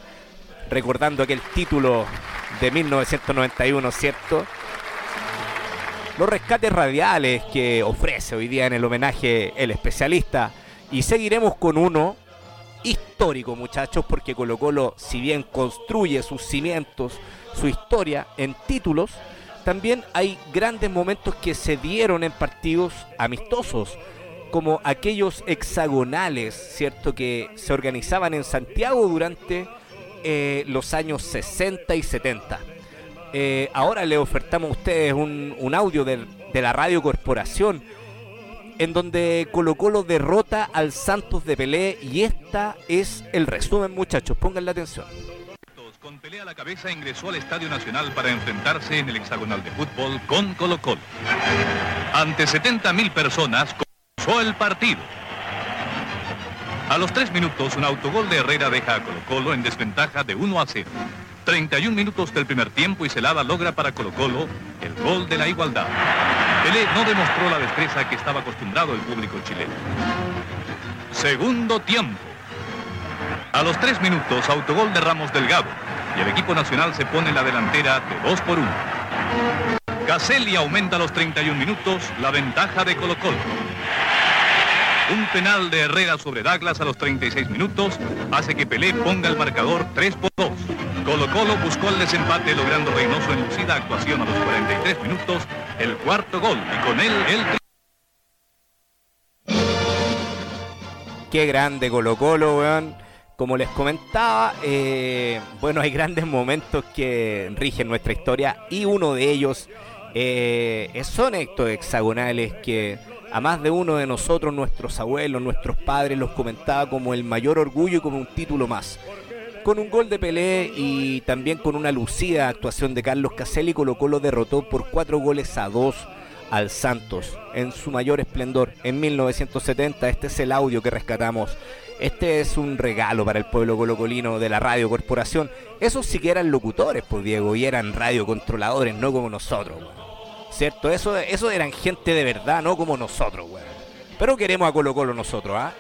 Recordando aquel título de 1991, ¿cierto? Los rescates radiales que ofrece hoy día en el homenaje el especialista. Y seguiremos con uno histórico, muchachos, porque Colo Colo, si bien construye sus cimientos, su historia en títulos, también hay grandes momentos que se dieron en partidos amistosos, como aquellos hexagonales, ¿cierto? Que se organizaban en Santiago durante eh, los años 60 y 70. Eh, ahora le ofertamos a ustedes un, audio de la Radio Corporación en donde Colo Colo derrota al Santos de Pelé y esta es el resumen muchachos, pónganle atención. Con pelea a la cabeza ingresó al Estadio Nacional para enfrentarse en el hexagonal de fútbol con Colo Colo. Ante 70.000 personas comenzó el partido. A los tres minutos un autogol de Herrera deja a Colo Colo en desventaja de 1 a 0. 31 minutos del primer tiempo y Celada logra para Colo Colo el gol de la igualdad. Pelé no demostró la destreza que estaba acostumbrado el público chileno. Segundo tiempo. A los tres minutos, autogol de Ramos Delgado y el equipo nacional se pone en la delantera de 2 por 1. Caselli aumenta a los 31 minutos la ventaja de Colo Colo. Un penal de Herrera sobre Douglas a los 36 minutos hace que Pelé ponga el marcador 3 por 2. Colo Colo buscó el desempate logrando Reynoso en lucida actuación a los 43 minutos el cuarto gol y con él el Qué grande Colo Colo, weón. Como les comentaba, eh, bueno, hay grandes momentos que rigen nuestra historia y uno de ellos eh, son estos hexagonales que a más de uno de nosotros, nuestros abuelos, nuestros padres, los comentaba como el mayor orgullo y como un título más. Con un gol de Pelé y también con una lucida actuación de Carlos Caselli, Colo Colo derrotó por cuatro goles a dos al Santos en su mayor esplendor en 1970. Este es el audio que rescatamos. Este es un regalo para el pueblo colocolino de la Radio Corporación. Esos sí que eran locutores, pues Diego, y eran radiocontroladores, no como nosotros. ¿Cierto? Eso, eso eran gente de verdad, no como nosotros, weón. Pero queremos a Colo Colo nosotros, ¿ah?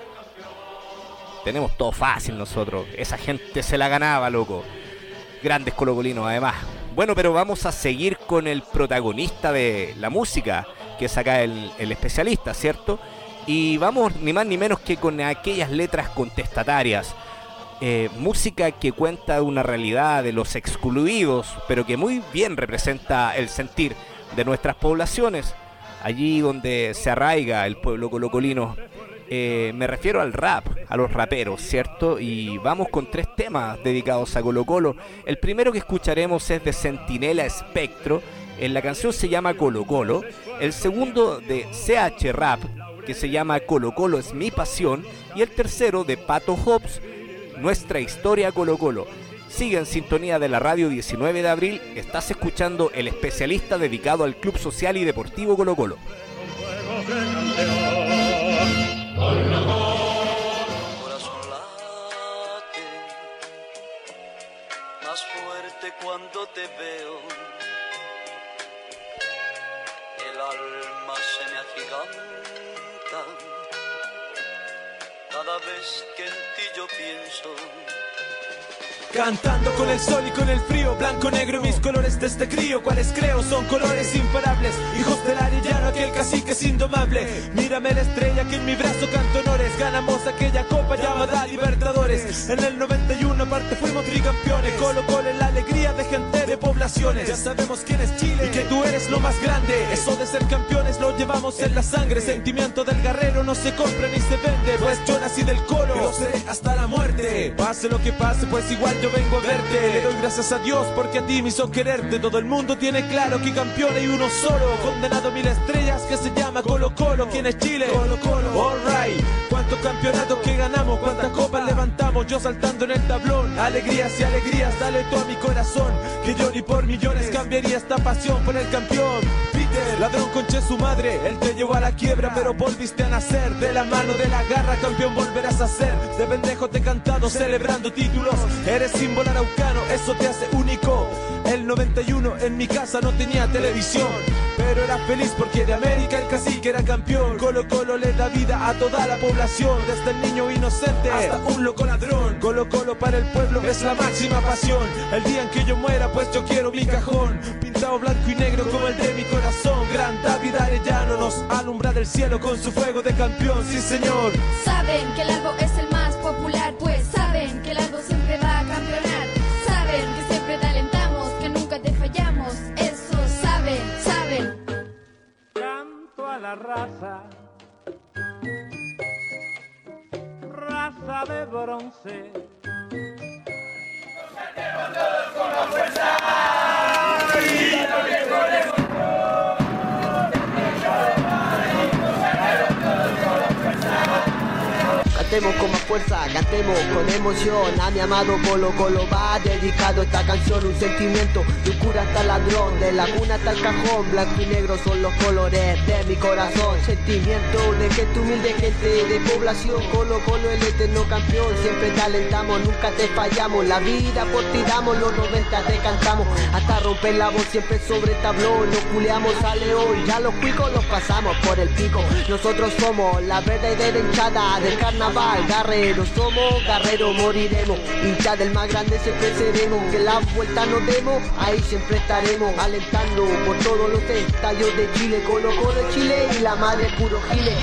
Tenemos todo fácil nosotros. Esa gente se la ganaba, loco. Grandes colocolinos, además. Bueno, pero vamos a seguir con el protagonista de la música, que es acá el, especialista, ¿cierto? Y vamos ni más ni menos que con aquellas letras contestatarias. Eh, música que cuenta una realidad de los excluidos, pero que muy bien representa el sentir de nuestras poblaciones, allí donde se arraiga el pueblo colocolino. Eh, me refiero al rap, a los raperos, ¿cierto? Y vamos con tres temas dedicados a Colo Colo. El primero que escucharemos es de Centinela Espectro. En la canción se llama Colo Colo. El segundo de CH Rap, que se llama Colo Colo es mi pasión. Y el tercero de Pato Hobbs, Nuestra historia Colo Colo. Sigue en sintonía de la radio 19 de abril. Estás escuchando el especialista dedicado al Club Social y Deportivo Colo Colo. Cuando te veo. El alma se me agiganta cada vez que en ti yo pienso. Cantando con el sol y con el frío, blanco, negro, mis colores de este crío, cuáles creo son colores imparables, hijos del arellano, aquel cacique es indomable. Mírame la estrella que en mi brazo canto honores, ganamos aquella copa llamada Libertadores. En el 91 aparte fuimos tricampeones, Colo Colo en la alegría de gente de poblaciones. Ya sabemos quién es Chile y que tú eres lo más grande. Eso de ser campeones lo llevamos en la sangre, sentimiento del guerrero no se compra ni se vende, pues yo nací del coro, y lo seré hasta la muerte. Pase lo que pase, pues igual yo vengo a verte. Le doy gracias a Dios porque a ti me hizo quererte. Todo el mundo tiene claro que campeón hay uno solo. Condenado a mil estrellas que se llama Colo Colo. ¿Quién es Chile? Colo Colo. Alright. ¿Cuántos campeonatos que ganamos? ¿Cuántas copas levantamos? Yo saltando en el tablón. Alegrías y alegrías, dale a mi corazón. Que yo ni por millones cambiaría esta pasión por el campeón. Ladrón conche su madre. Él te llevó a la quiebra, pero volviste a nacer. De la mano de la garra, campeón volverás a ser. De pendejo te he cantado, celebrando títulos. Eres símbolo araucano, eso te hace único. El 91 en mi casa no tenía televisión, pero era feliz porque de América el cacique era campeón. Colo Colo le da vida a toda la población, desde el niño inocente hasta un loco ladrón. Colo Colo para el pueblo es la máxima pasión. El día en que yo muera, pues yo quiero mi cajón, pintado blanco y negro como el de mi corazón son gran David Arellano nos alumbra del cielo con su fuego de campeón, sí señor. Saben que el algo es el más popular, pues saben que el algo siempre va a campeonar. Saben que siempre te alentamos, que nunca te fallamos, eso saben, saben. Canto a la raza, raza de bronce Cantemos con más fuerza, cantemos con emoción. A mi amado Colo Colo va dedicado esta canción Un sentimiento de cura hasta ladrón De la cuna hasta el cajón. Blanco y negro son los colores de mi corazón. Sentimiento de gente humilde, gente de población. Colo Colo el eterno campeón Siempre te alentamos, nunca te fallamos. La vida por ti damos, los 90 te cantamos. Hasta romper la voz siempre sobre tablón Nos culeamos a león, ya los cuicos los pasamos por el pico. Nosotros somos la verdadera hinchada del carnaval Guerreros somos, guerreros moriremos. Hincha del más grande siempre seremos. Que la vuelta nos demos, ahí siempre estaremos. Alentando por todos los estadios de Chile Colo Colo Chile y la madre puro Gile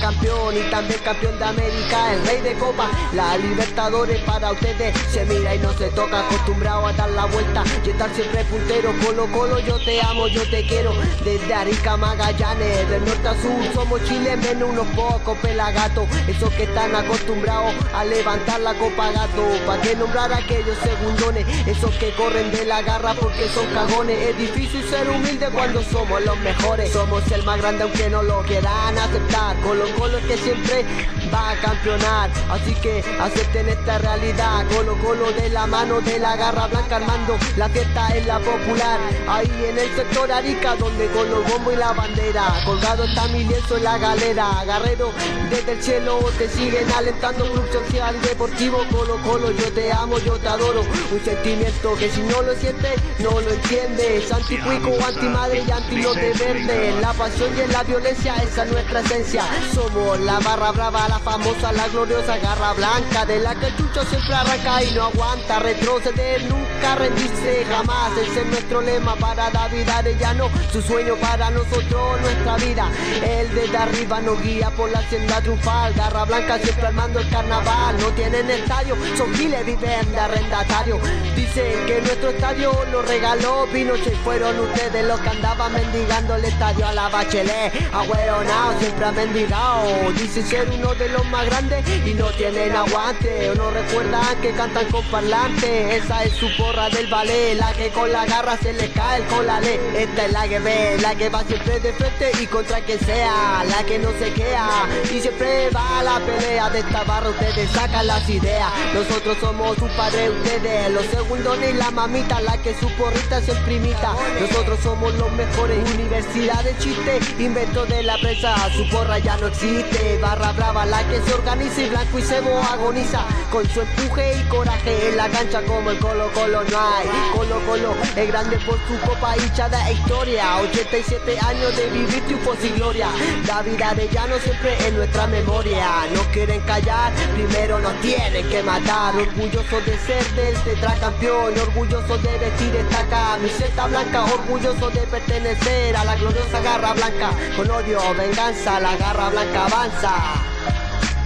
campeón y también campeón de América El rey de copa, la Libertadores para ustedes Se mira y no se toca, acostumbrado a dar la vuelta Y estar siempre puntero, Colo Colo yo te amo, yo te quiero. Desde Arica Magallanes, del norte a sur Somos Chile menos unos pocos pelagatos. Esos que están acostumbrados a levantar la copa gato Pa' que nombrar a aquellos segundones Esos que corren de la garra porque son cagones. Es difícil ser humilde cuando somos los mejores. Somos el más grande aunque no lo quieran aceptar. Colo Colo es que siempre va a campeonar Así que acepten esta realidad. Colo Colo de la mano de la garra blanca armando La fiesta es la popular. Ahí en el sector Arica donde con los bombos y la bandera Colgado está mi lienzo en la galera. Guerrero desde el cielo te siguen alentando Club Social Deportivo Colo Colo Yo te amo, yo te adoro. Un sentimiento que si no lo sientes no lo entiendes Anticuico, antimadre y antilote verde La pasión y en la violencia esa es nuestra esencia. Somos la barra brava, famosa, la gloriosa garra blanca De la que el chucho siempre arranca y no aguanta Retroceder, nunca rendirse jamás. Ese es nuestro lema para David Arellano Su sueño para nosotros, nuestra vida. El desde arriba nos guía por la hacienda triunfal Garra blanca siempre armando el carnaval. No tienen estadio, son giles, viven de arrendatario Dicen que nuestro estadio lo regaló Pinochet fueron ustedes los que andaban mendigando el estadio a la bachelet. Agüeronao, siempre ha mendigado Dicen ser uno de los más grandes y no tienen aguante no recuerdan que cantan con parlante. Esa es su porra del ballet La que con la garra se le cae el colale. Esta es la que ve, la que va siempre de frente y contra quien sea La que no se queda y siempre va a la pelea De esta barra ustedes sacan las ideas. Nosotros somos su padre, ustedes Los segundones y la mamita La que su porrita siempre imita Nosotros somos los mejores Universidad de chiste, invento de la prensa. Su porra ya no existe Barra brava la que se organiza y blanco y cebo agoniza. Con su empuje y coraje en la cancha como el Colo Colo no hay. Colo Colo es grande por su copa hinchada e historia. 87 años de vivir triunfos y gloria. David Arellano siempre en nuestra memoria. No quieren callar, primero nos tienen que matar. Orgulloso de ser del tetracampeón Orgulloso de vestir esta camiseta blanca. Orgulloso de pertenecer a la gloriosa garra blanca. Con odio, venganza, la garra blanca avanza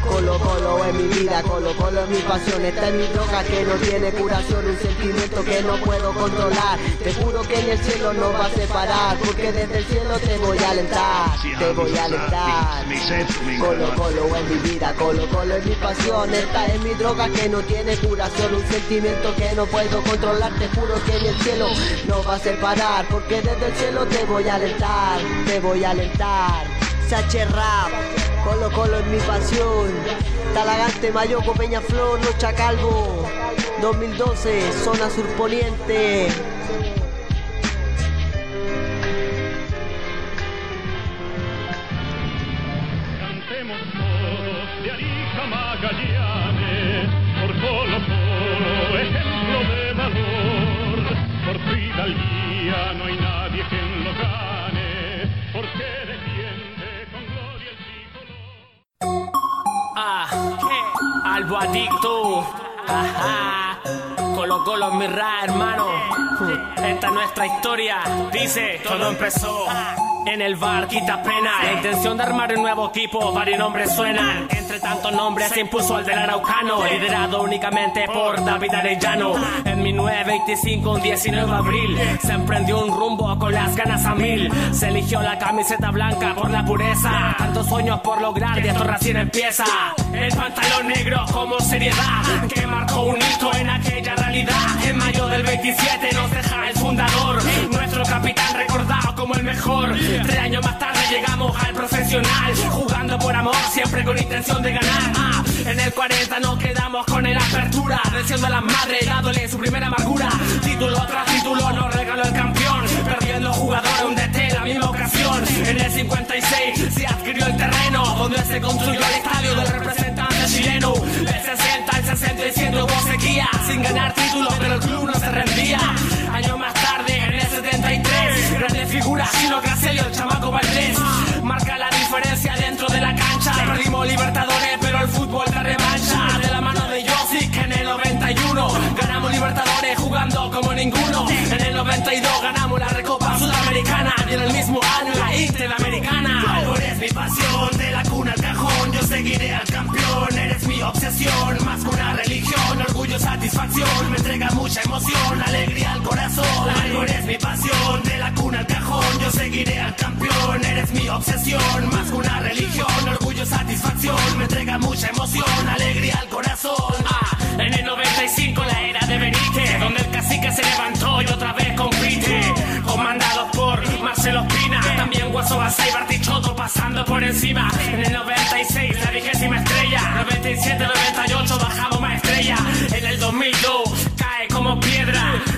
Colo Colo es mi vida, Colo Colo es mi pasión. Esta es mi droga que no tiene curación Un sentimiento que no puedo controlar. Te juro que en el cielo no va a separar Porque desde el cielo te voy a alentar Te voy a alentar. Colo Colo es mi vida, Colo Colo es mi pasión. Esta es mi droga que no tiene curación Un sentimiento que no puedo controlar. Te juro que en el cielo no va a separar Porque desde el cielo te voy a alentar Te voy a alentar. Sache Rap Colo Colo es mi pasión. Talagante, Mayoco, Peñaflor, Nocha Calvo. 2012, zona surponiente. Cantemos de Arica Magallanes, por Colo Colo, ejemplo de valor. Por tu hidalguía no hay nadie quien lo gane, porque Ah. Albo adicto. Ajá. Colo Colo en mi ra, hermano. Esta es nuestra historia. Dice, todo empezó. En el bar, quita pena. La intención de armar un nuevo equipo, varios nombres suenan. Entre tantos nombres se impuso el del Araucano, liderado únicamente por David Arellano. En 1925, un 19 de abril, se emprendió un rumbo con las ganas a mil. Se eligió la camiseta blanca por la pureza. Tantos sueños por lograr y esto recién empieza. El pantalón negro como seriedad, que marcó un hito en aquella realidad. En mayo del 27 nos deja el fundador, como el mejor. Tres años más tarde llegamos al profesional, jugando por amor, siempre con intención de ganar. Ah, en el 40 nos quedamos con el apertura, deseando a las madres, dándole su primera amargura. Título tras título nos regaló el campeón, perdiendo jugadores un DT la misma ocasión. En el 56 se adquirió el terreno, donde se construyó el estadio del representante chileno. El 60 al 67 hubo sequía, sin ganar títulos, pero el club no se rendía. Figuras, Chino Caselio, el chamaco Valdés. Marca la diferencia dentro de la cancha. Perdimos Libertadores, pero el fútbol de revancha. De la mano de Josic en el 91. Ganamos Libertadores jugando como ninguno. En el 92 ganamos la Recopa Sudamericana. Y en el mismo año la Interamericana. Fútbol mi pasión, de la cuna al cajón. Yo seguiré al campeón, eres mi obsesión. Más que una religión, orgullo, satisfacción. Me entrega mucha emoción, alegría al corazón. Algo eres mi pasión, de la cuna al cajón. Yo seguiré al campeón, eres mi obsesión. Más que una religión, orgullo, satisfacción. Me entrega mucha emoción, alegría al corazón. Ah, en el 95 la era de Benítez, donde el cacique se levantó y otra vez compite. Comandados por Marcelo Espina, también Guaso Basay Bartichotto pasando por encima. En el 96 la vigésima estrella, 97, 98 bajamos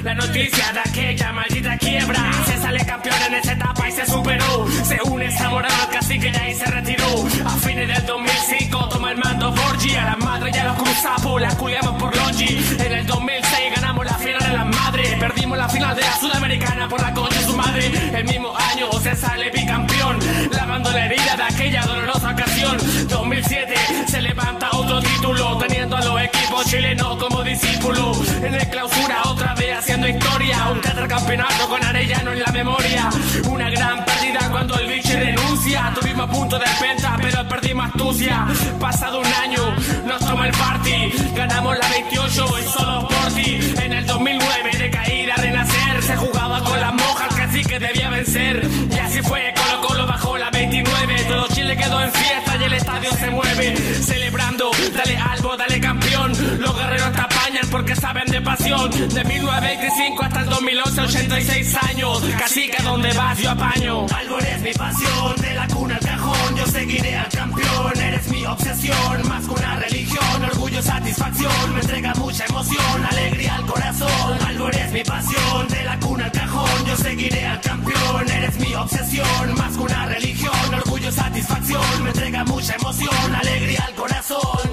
la noticia de aquella maldita quiebra. Se sale campeón en esa etapa y se superó. Se une Zamorano al cacique y ahí se retiró. A fines del 2005 toma el mando Borgi. A las madres ya los cruzamos, la culiamos por Longi. En el 2006 ganamos la final de las madres. Perdimos la final de la Sudamericana por la concha de su madre. El mismo año se sale bicampeón. Lavando la herida de aquella dolorosa ocasión. 2007 se levanta otro título. Teniendo a los equipos chilenos como discípulos. En el clausura otra vez haciendo historia. Un tetracampeonato con Arellano en la memoria. Una gran pérdida cuando el bicho renuncia. Tuvimos punto de penta, pero perdimos astucia. Pasado un año, nos toma el party. Ganamos la 28 y solo por ti. En el 2009 de caer a renacer. Se jugaba con las monjas, casi que debía vencer. Y así fue, Colo Colo bajó la 29. Todo Chile quedó en fiesta y el estadio se mueve. Celebrando, dale algo, dale campeón. Saben de pasión. De 1925 hasta el 2011, 86 años. Casi que donde vas yo apaño. Algo eres mi pasión, de la cuna al cajón. Yo seguiré al campeón, eres mi obsesión. Más que una religión, orgullo, satisfacción. Me entrega mucha emoción, alegría al corazón. Algo eres mi pasión, de la cuna al cajón. Yo seguiré al campeón, eres mi obsesión. Más que una religión, orgullo, satisfacción. Me entrega mucha emoción, alegría al corazón.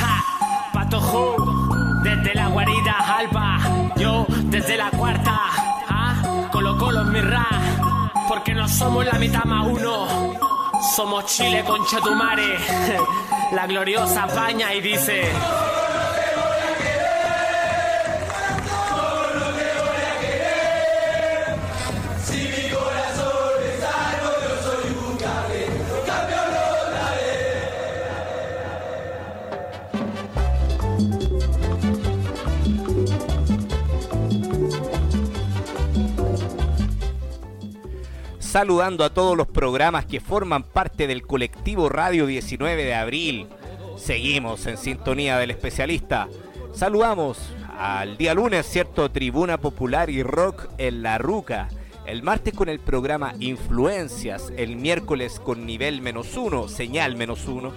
Ja, Pato Ju, desde la guarida Alba. Yo desde la cuarta. Ah, Colo Colo mi. Porque no somos la mitad más uno. Somos Chile con Chetumare. La gloriosa paña y dice. Saludando a todos los programas que forman parte del colectivo Radio 19 de Abril. Seguimos en sintonía del especialista. Saludamos al día lunes, ¿cierto? Tribuna Popular y Rock en La Ruca. El martes con el programa Influencias. El miércoles con nivel menos uno, señal menos uno.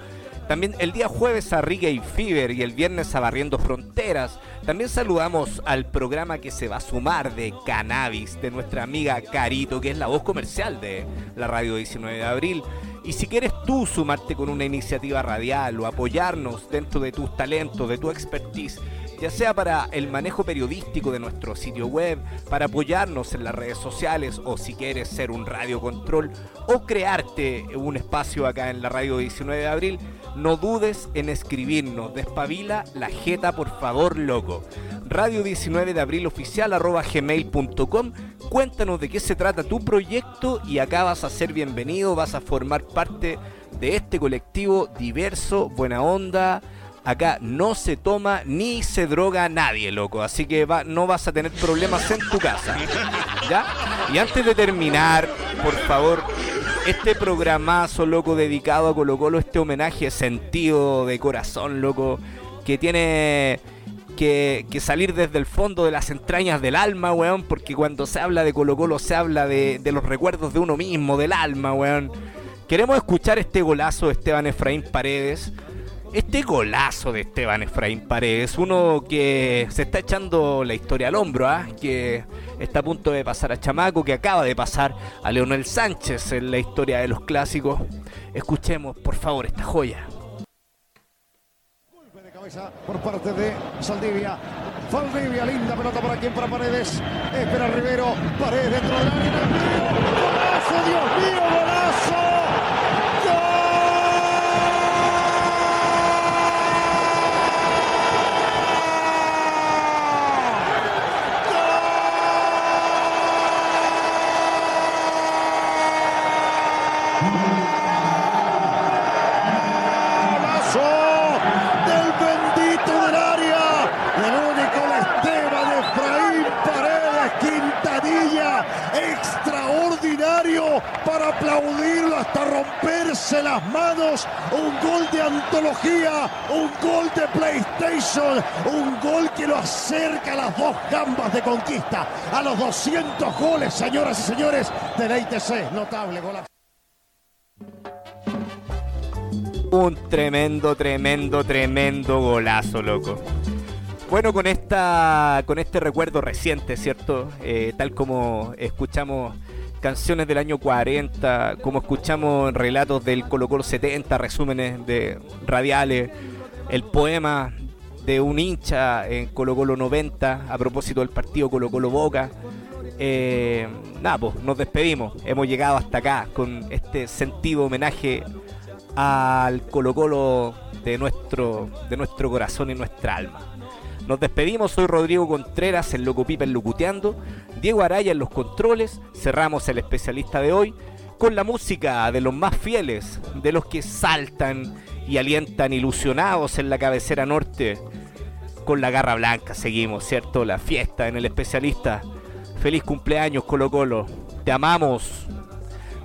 También el día jueves a Reggae Fever y el viernes a Barriendo Fronteras. También saludamos al programa que se va a sumar de Cannabis, de nuestra amiga Carito, que es la voz comercial de la radio 19 de abril. Y si quieres tú sumarte con una iniciativa radial o apoyarnos dentro de tus talentos, de tu expertise, ya sea para el manejo periodístico de nuestro sitio web, para apoyarnos en las redes sociales o si quieres ser un radio control o crearte un espacio acá en la radio 19 de abril, no dudes en escribirnos. Despabila la jeta, por favor, loco. Radio 19 de abril oficial arroba gmail.com. Cuéntanos de qué se trata tu proyecto y acá vas a ser bienvenido, vas a formar parte de este colectivo diverso, buena onda. Acá no se toma ni se droga nadie, loco. Así que va, no vas a tener problemas en tu casa. ¿Ya? Y antes de terminar, por favor, este programazo, loco, dedicado a Colo Colo, este homenaje sentido de corazón, loco, que tiene que, que, salir desde el fondo de las entrañas del alma, weón, porque cuando se habla de Colo Colo se habla de, de los recuerdos de uno mismo, del alma, weón. Queremos escuchar este golazo de Esteban Efraín Paredes. Este golazo de Esteban Efraín Paredes, uno que se está echando la historia al hombro, ¿ah? que está a punto de pasar a Chamaco, que acaba de pasar a Leonel Sánchez en la historia de los clásicos. Escuchemos, por favor, esta joya. Golpe de cabeza por parte de Saldivia. Saldivia, linda pelota para quien, para Paredes. Espera Rivero, Paredes dentro del área. ¡Golazo, Dios mío, golazo! para aplaudirlo hasta romperse las Un gol de antología, un gol de PlayStation, un gol que lo acerca a las dos gambas de conquista, a los 200 goles, señoras y señores, de la ITC. Notable golazo. Un tremendo, tremendo, tremendo golazo, loco. Bueno, con esta, con este recuerdo reciente, ¿cierto? Eh, tal como escuchamos canciones del año 40, como escuchamos relatos del Colo Colo 70, resúmenes de radiales, el poema de un hincha en Colo Colo 90 a propósito del partido Colo Colo Boca. Eh, nada, pues nos despedimos. Hemos llegado hasta acá con este sentido homenaje al Colo Colo de nuestro, de nuestro corazón y nuestra alma. Nos despedimos, soy Rodrigo Contreras, el Loco Pipa en Locuteando, Diego Araya en los controles, cerramos el especialista de hoy con la música de los más fieles, de los que saltan y alientan ilusionados en la cabecera norte. Con la garra blanca seguimos, ¿cierto? La fiesta en el especialista. Feliz cumpleaños Colo Colo, te amamos.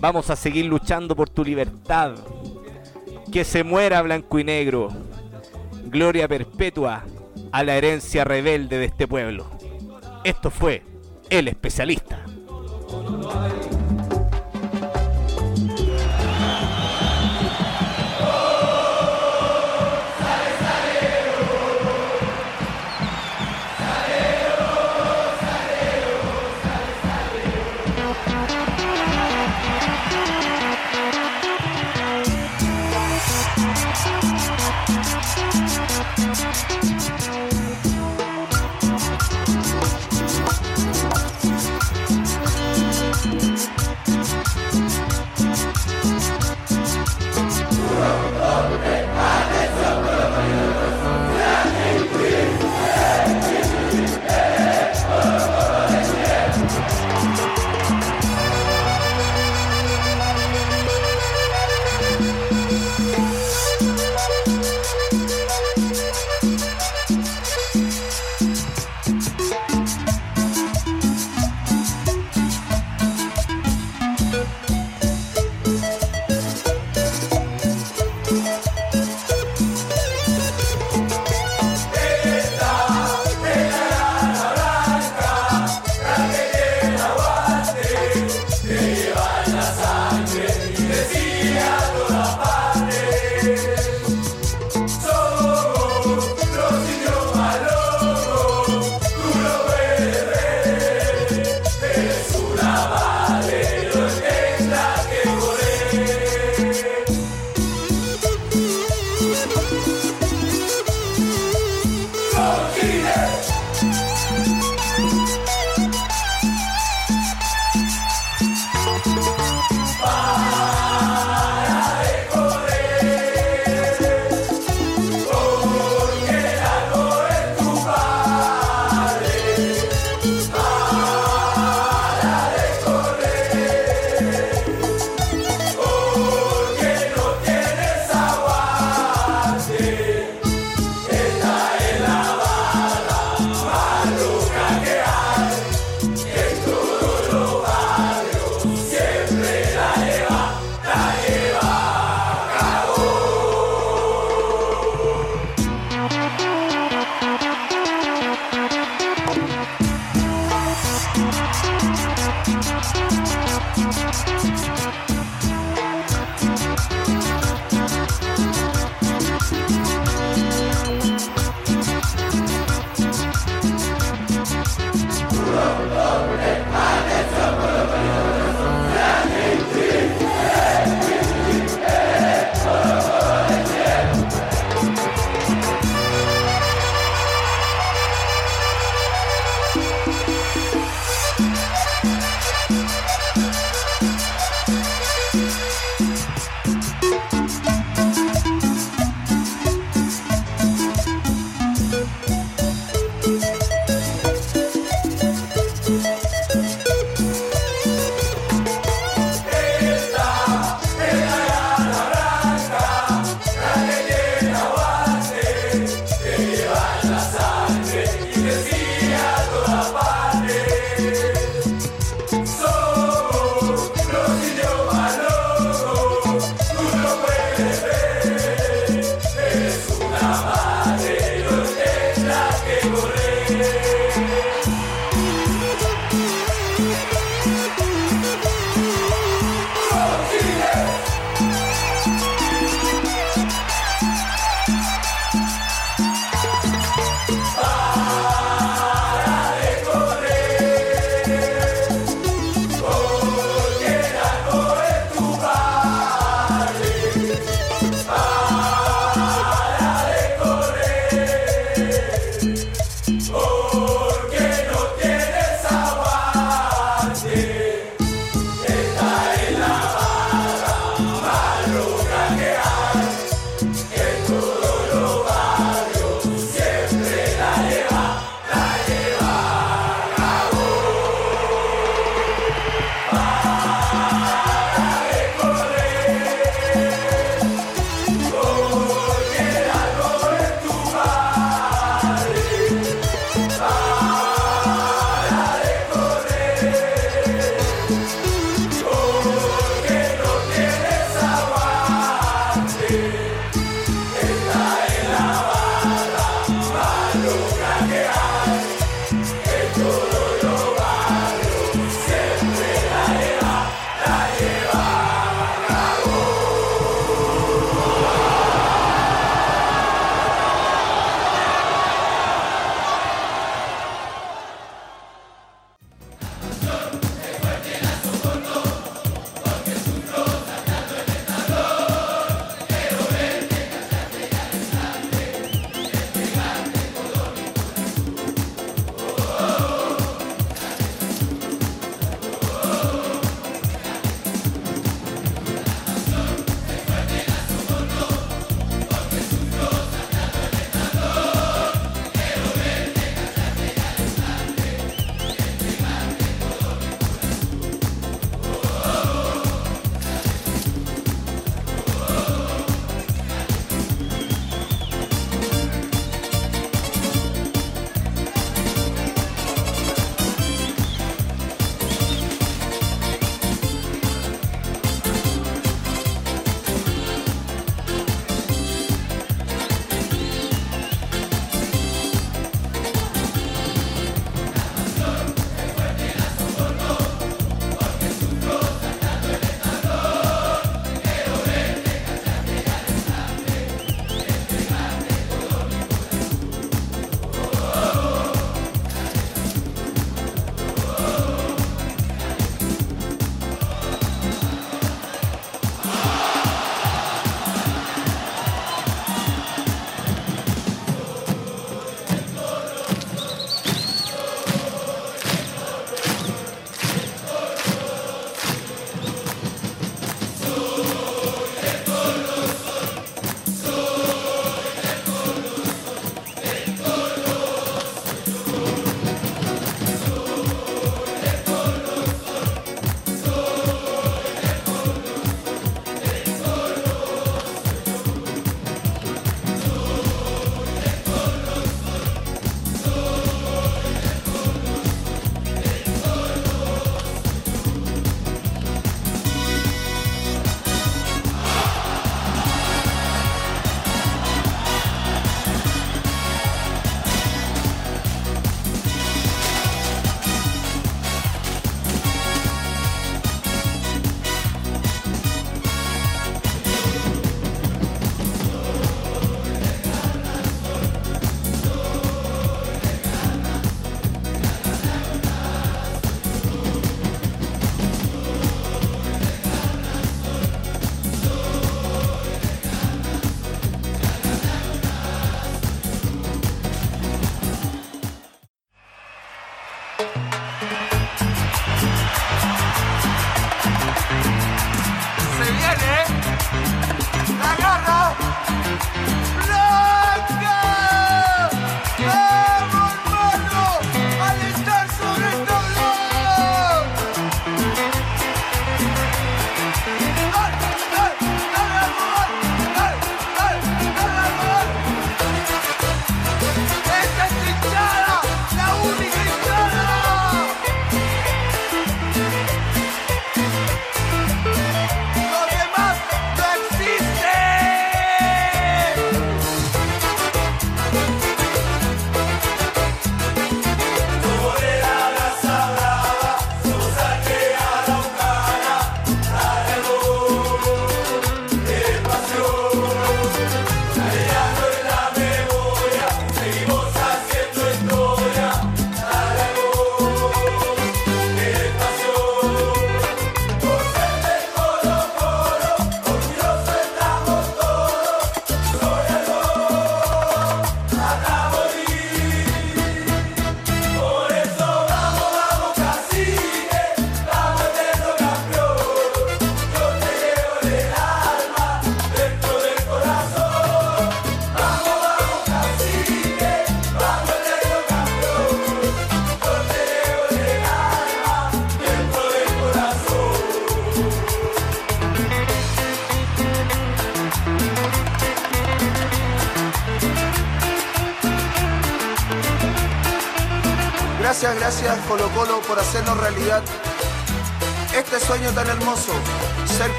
Vamos a seguir luchando por tu libertad. Que se muera blanco y negro. Gloria perpetua a la herencia rebelde de este pueblo. Esto fue El Especialista.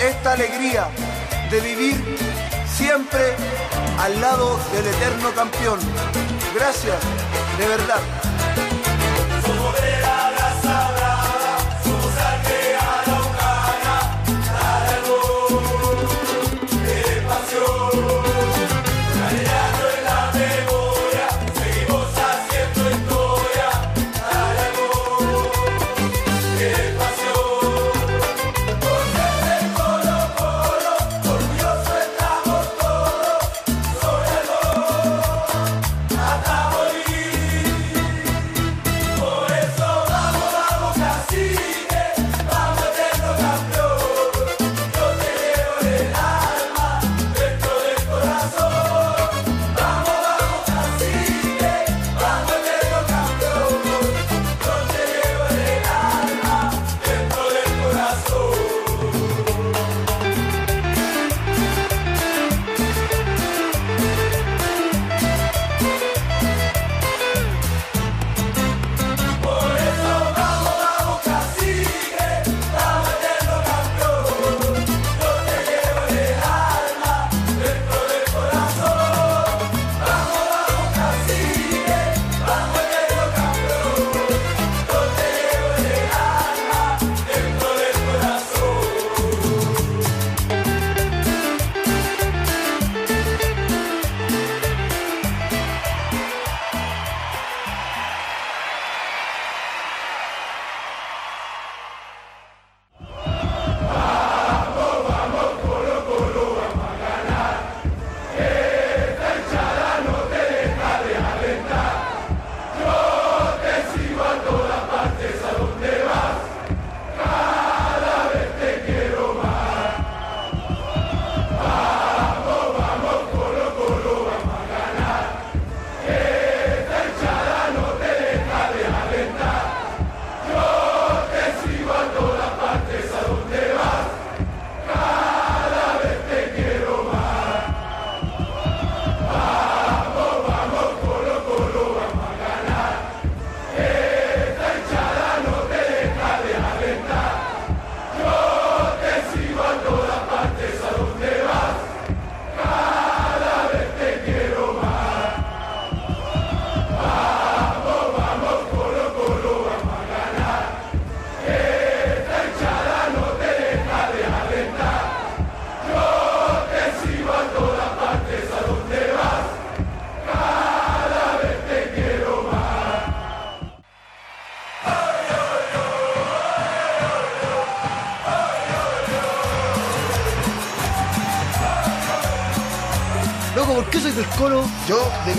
Esta alegría de vivir siempre al lado del eterno campeón. Gracias, de verdad.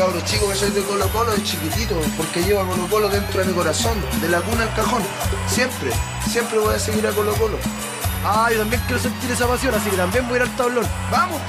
Cabro chico que soy de Colo Colo, de chiquitito, porque llevo a Colo Colo dentro de mi corazón, de la cuna al cajón. Siempre, siempre voy a seguir a Colo Colo. Ah, también quiero sentir esa pasión, así que también voy a ir al tablón. Vamos.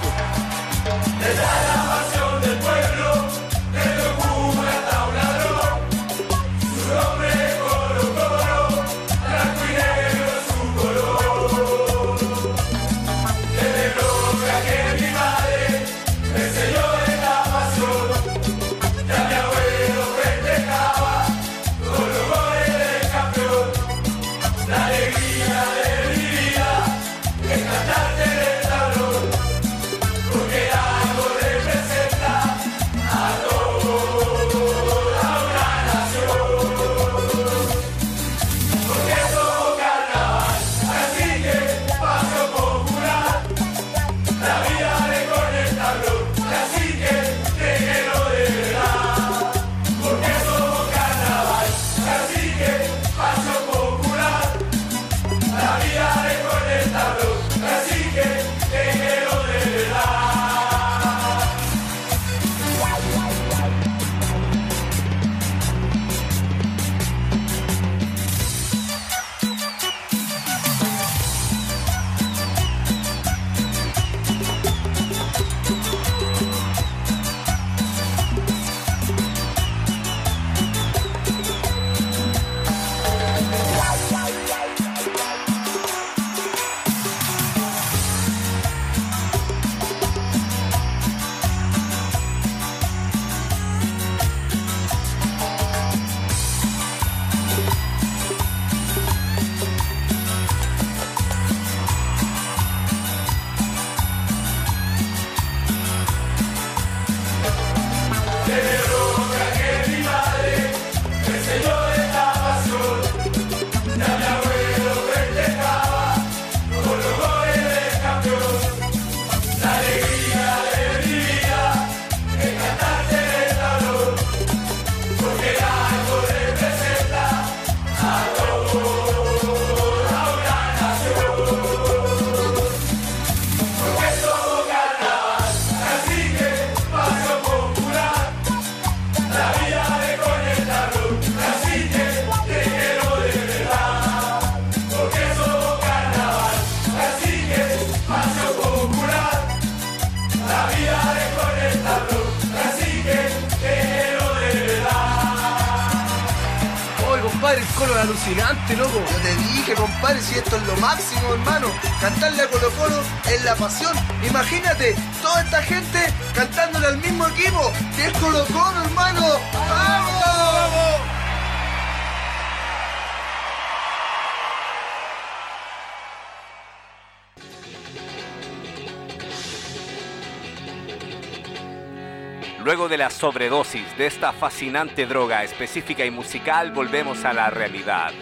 Sobredosis de esta fascinante droga específica y musical, volvemos a la realidad.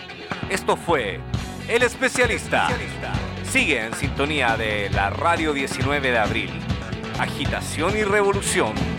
Esto fue El Especialista. Sigue en sintonía de la Radio 19 de abril. Agitación y revolución